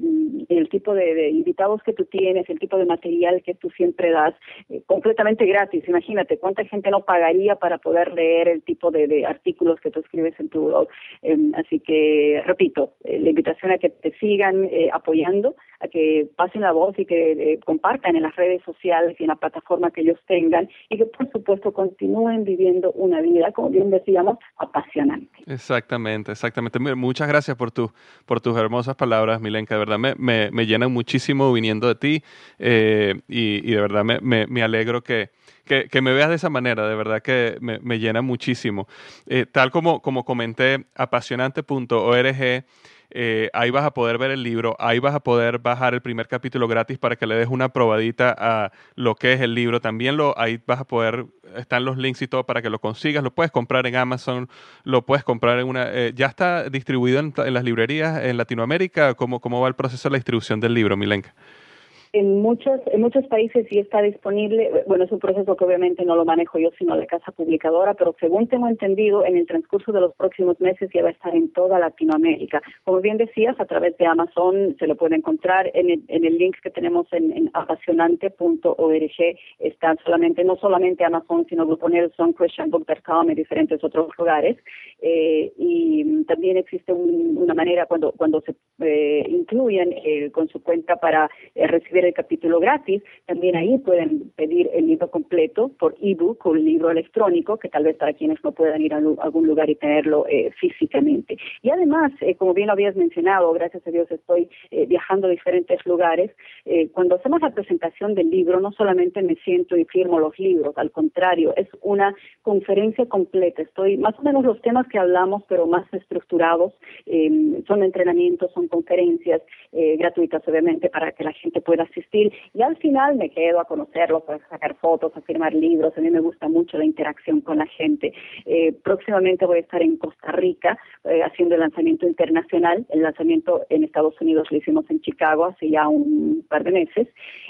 el tipo de, invitados que tú tienes, el tipo de material que tú siempre das, eh, completamente gratis. Imagínate cuánta gente no pagaría para poder leer el tipo de, artículos que tú escribes en tu blog. Em, así que, repito, eh, la invitación a que te sigan apoyando, a que pasen la voz y que compartan en las redes sociales y en la plataforma que ellos tengan y que, por supuesto, continúen viviendo una vida, como bien decíamos, apasionante. Exactamente Exactamente, exactamente. Muchas gracias por, por tus hermosas palabras, Milenka. De verdad me, me, me muchísimo viniendo de ti eh, y, y, de verdad me, me, me alegro que, que, que, me veas de esa manera. De verdad que me, me llena muchísimo. Eh, tal como, como comenté, apasionante.org eh, ahí vas a poder ver el libro, ahí vas a poder bajar el primer capítulo gratis para que le des una probadita a lo que es el libro. También lo, ahí vas a poder, están los links y todo para que lo consigas. Lo puedes comprar en Amazon, lo puedes comprar en una... Eh, ¿Ya está distribuido en, en, las librerías en Latinoamérica? ¿Cómo, ¿Cómo va el proceso de la distribución del libro, Milenka? En muchos, en muchos países sí está disponible, bueno, es un proceso que obviamente no lo manejo yo, sino la casa publicadora, pero según tengo entendido, en el transcurso de los próximos meses ya va a estar en toda Latinoamérica. Como bien decías, a través de Amazon se lo puede encontrar en el, en el link que tenemos en, en apasionante.org, está solamente, no solamente Amazon, sino Grupo Nelson, ChristianBook.com y diferentes otros lugares. Eh, y también existe un, una manera cuando, cuando se eh, incluyen eh, con su cuenta para eh, recibir el capítulo gratis, también ahí pueden pedir el libro completo por ebook o libro electrónico, que tal vez para quienes no puedan ir a algún lugar y tenerlo eh, físicamente. Y además, eh, como bien lo habías mencionado, gracias a Dios estoy eh, viajando a diferentes lugares. Eh, cuando hacemos la presentación del libro, no solamente me siento y firmo los libros, al contrario, es una conferencia completa. Estoy más o menos los temas que hablamos, pero más estructurados. Eh, son entrenamientos, son conferencias eh, gratuitas, obviamente, para que la gente pueda asistir y al final me quedo a conocerlos, a sacar fotos, a firmar libros. A mí me gusta mucho la interacción con la gente. Eh, próximamente voy a estar en Costa Rica eh, haciendo el lanzamiento internacional. El lanzamiento en Estados Unidos lo hicimos en Chicago hace ya un par de meses.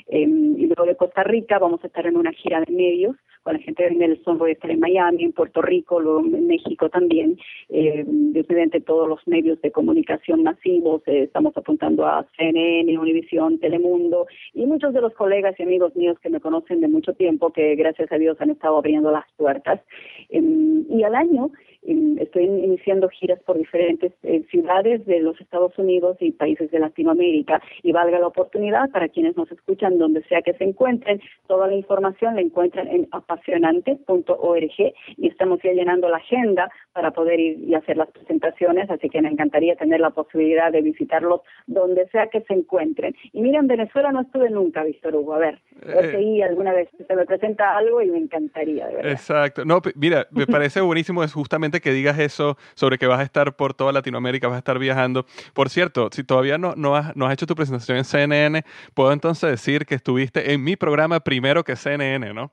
Eh, y luego de Costa Rica vamos a estar en una gira de medios con la gente de Nelson, voy a estar en Miami, en Puerto Rico, luego en México también, eh, obviamente todos los medios de comunicación masivos, eh, estamos apuntando a CNN, Univisión, Telemundo y muchos de los colegas y amigos míos que me conocen de mucho tiempo, que gracias a Dios han estado abriendo las puertas. Eh, y al año estoy iniciando giras por diferentes eh, ciudades de los Estados Unidos y países de Latinoamérica y valga la oportunidad para quienes nos escuchan donde sea que se encuentren, toda la información la encuentran en apasionante.org y estamos ya llenando la agenda para poder ir y hacer las presentaciones, así que me encantaría tener la posibilidad de visitarlos donde sea que se encuentren. Y mira, en Venezuela no estuve nunca, Víctor Hugo, a ver, eh, alguna vez se me presenta algo y me encantaría, de verdad. Exacto, no, mira, me parece buenísimo, es justamente que digas eso sobre que vas a estar por toda Latinoamérica, vas a estar viajando. Por cierto, si todavía no, no, has, no has hecho tu presentación en CNN, puedo entonces decir que estuviste en mi programa primero que CNN, ¿no?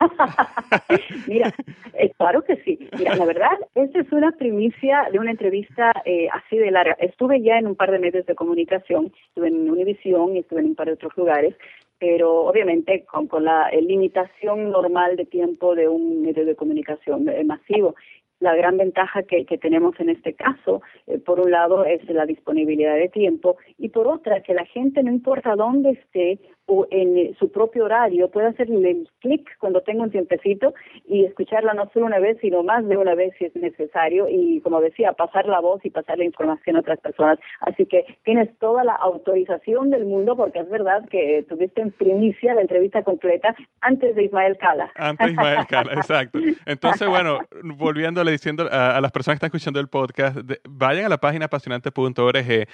Mira, eh, claro que sí. Mira, la verdad, esta es una primicia de una entrevista eh, así de larga. Estuve ya en un par de medios de comunicación, estuve en Univisión y estuve en un par de otros lugares, pero obviamente con, la eh, limitación normal de tiempo de un medio de comunicación eh, masivo la gran ventaja que, que tenemos en este caso, eh, por un lado, es la disponibilidad de tiempo y por otra, que la gente, no importa dónde esté o en su propio horario, puede hacerle el clic cuando tenga un tiempecito y escucharla no solo una vez, sino más de una vez si es necesario y, como decía, pasar la voz y pasar la información a otras personas. Así que tienes toda la autorización del mundo porque es verdad que tuviste en primicia la entrevista completa antes de Ismael Cala. Antes de Ismael Cala, exacto. Entonces, bueno, volviéndole diciendo a, a, las personas que están escuchando el podcast, de, vayan a la página apasionante.org, eh,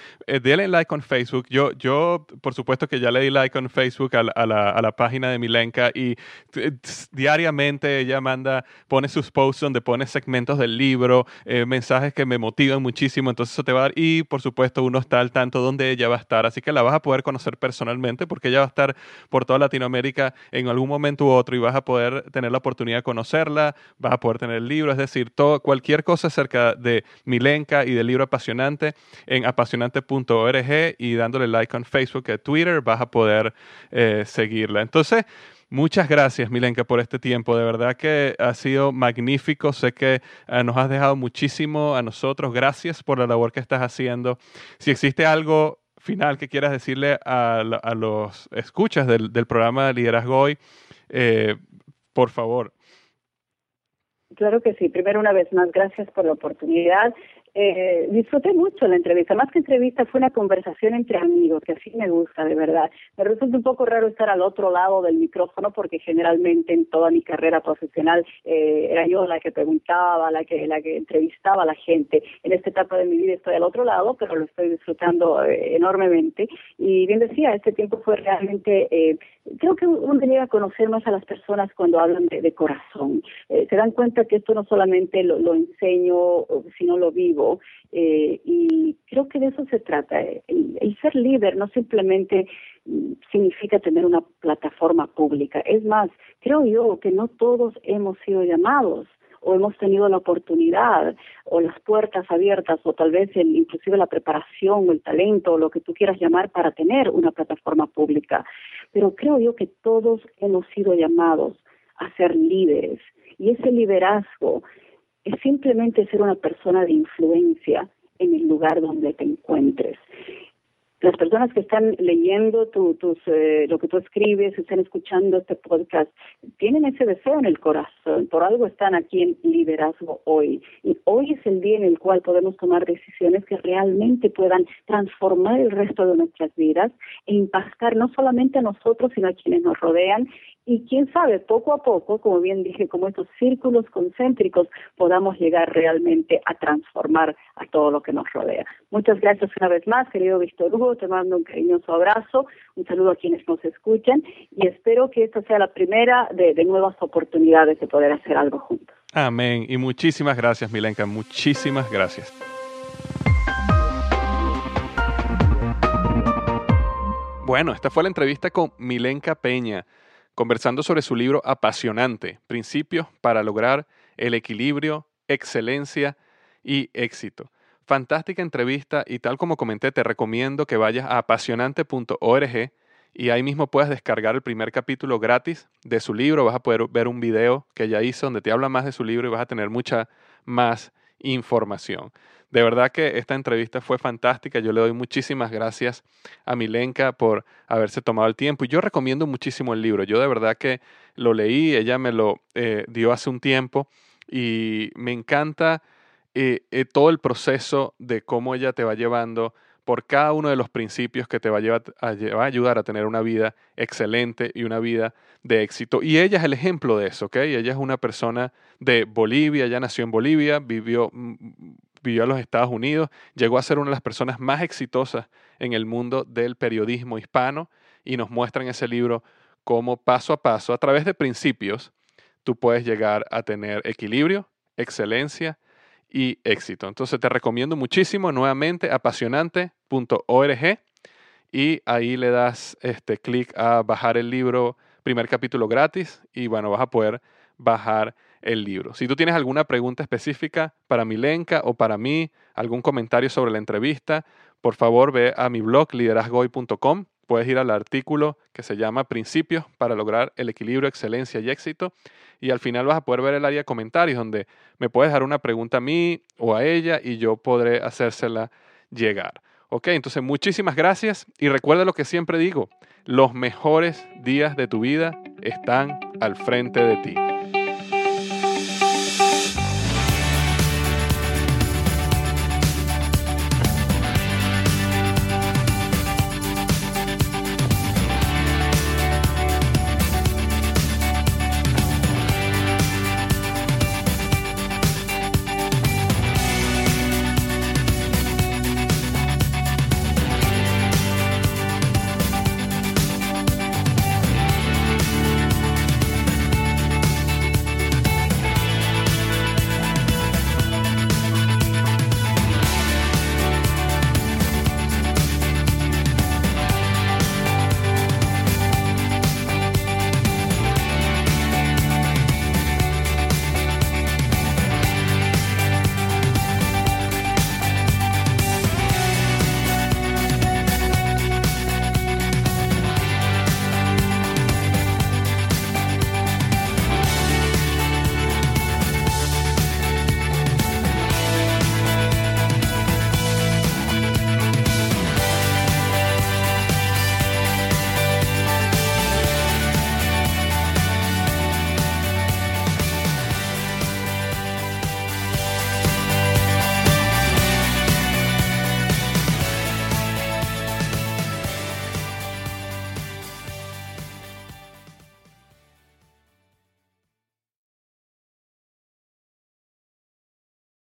denle like con Facebook. Yo, yo, por supuesto que ya le di like con Facebook a la, a la, a la página de Milenka y eh, diariamente ella manda, pone sus posts donde pone segmentos del libro, eh, mensajes que me motivan muchísimo, entonces eso te va a dar, y por supuesto uno está al tanto donde ella va a estar, así que la vas a poder conocer personalmente porque ella va a estar por toda Latinoamérica en algún momento u otro y vas a poder tener la oportunidad de conocerla, vas a poder tener el libro, es decir, todo cualquier cosa acerca de Milenka y del libro apasionante en apasionante.org y dándole like en Facebook y Twitter vas a poder eh, seguirla. Entonces, Muchas gracias, Milenka, por este tiempo. De verdad que ha sido magnífico. Sé que uh, nos has dejado muchísimo a nosotros. Gracias por la labor que estás haciendo. Si existe algo final que quieras decirle a, a los escuchas del, del, programa de Liderazgo Hoy, eh, por favor. Claro que sí. Primero, una vez más, gracias por la oportunidad. Eh, disfruté mucho la entrevista. Más que entrevista, fue una conversación entre amigos, que así me gusta, de verdad. Me resulta un poco raro estar al otro lado del micrófono, porque generalmente en toda mi carrera profesional eh, era yo la que preguntaba, la que, la que entrevistaba a la gente. En esta etapa de mi vida estoy al otro lado, pero lo estoy disfrutando eh, enormemente. Y bien decía, este tiempo fue realmente, eh, creo que uno llega a conocer más a las personas cuando hablan de, corazón. se dan cuenta que esto no solamente lo enseño, sino lo vivo eh, y creo que de eso se trata. El, ser líder no simplemente mm, significa tener una plataforma pública. Es más, creo yo que no todos hemos sido llamados o hemos tenido la oportunidad o las puertas abiertas o tal vez el, inclusive la preparación o el talento o lo que tú quieras llamar para tener una plataforma pública. Pero creo yo que todos hemos sido llamados a ser líderes y ese liderazgo es simplemente ser una persona de influencia en el lugar donde te encuentres las personas que están leyendo tu, tus, eh, lo que tú escribes, están escuchando este podcast, tienen ese deseo en el corazón, por algo están aquí en liderazgo hoy. Y hoy es el día en el cual podemos tomar decisiones que realmente puedan transformar el resto de nuestras vidas e impactar no solamente a nosotros, sino a quienes nos rodean. Y quién sabe, poco a poco, como bien dije, como estos círculos concéntricos, podamos llegar realmente a transformar a todo lo que nos rodea. Muchas gracias una vez más, querido Víctor Hugo te mando un cariñoso abrazo, un saludo a quienes nos escuchan y espero que esta sea la primera de, nuevas oportunidades de poder hacer algo juntos. Amén. Y muchísimas gracias, Milenka. Muchísimas gracias. Bueno, esta fue la entrevista con Milenka Peña, conversando sobre su libro apasionante, Principios para lograr el equilibrio, excelencia y éxito. Fantástica entrevista y tal como comenté, te recomiendo que vayas a apasionante.org y ahí mismo puedes descargar el primer capítulo gratis de su libro. Vas a poder ver un video que ella hizo donde te habla más de su libro y vas a tener mucha más información. De verdad que esta entrevista fue fantástica. Yo le doy muchísimas gracias a Milenka por haberse tomado el tiempo. Y yo recomiendo muchísimo el libro. Yo de verdad que lo leí, ella me lo eh, dio hace un tiempo y me encanta todo el proceso de cómo ella te va llevando por cada uno de los principios que te va a, llevar, a, a, ayudar a tener una vida excelente y una vida de éxito. Y ella es el ejemplo de eso, ¿ok? Ella es una persona de Bolivia, ella nació en Bolivia, vivió, mm, vivió en los Estados Unidos, llegó a ser una de las personas más exitosas en el mundo del periodismo hispano y nos muestra en ese libro cómo paso a paso, a través de principios, tú puedes llegar a tener equilibrio, excelencia y éxito. Entonces te recomiendo muchísimo nuevamente apasionante.org y ahí le das este clic a bajar el libro, primer capítulo gratis y bueno, vas a poder bajar el libro. Si tú tienes alguna pregunta específica para Milenka o para mí, algún comentario sobre la entrevista, por favor ve a mi blog liderazgoy.com puedes ir al artículo que se llama Principios para lograr el equilibrio, excelencia y éxito. Y al final vas a poder ver el área de comentarios donde me puedes dar una pregunta a mí o a ella y yo podré hacérsela llegar. Ok, entonces muchísimas gracias y recuerda lo que siempre digo, los mejores días de tu vida están al frente de ti.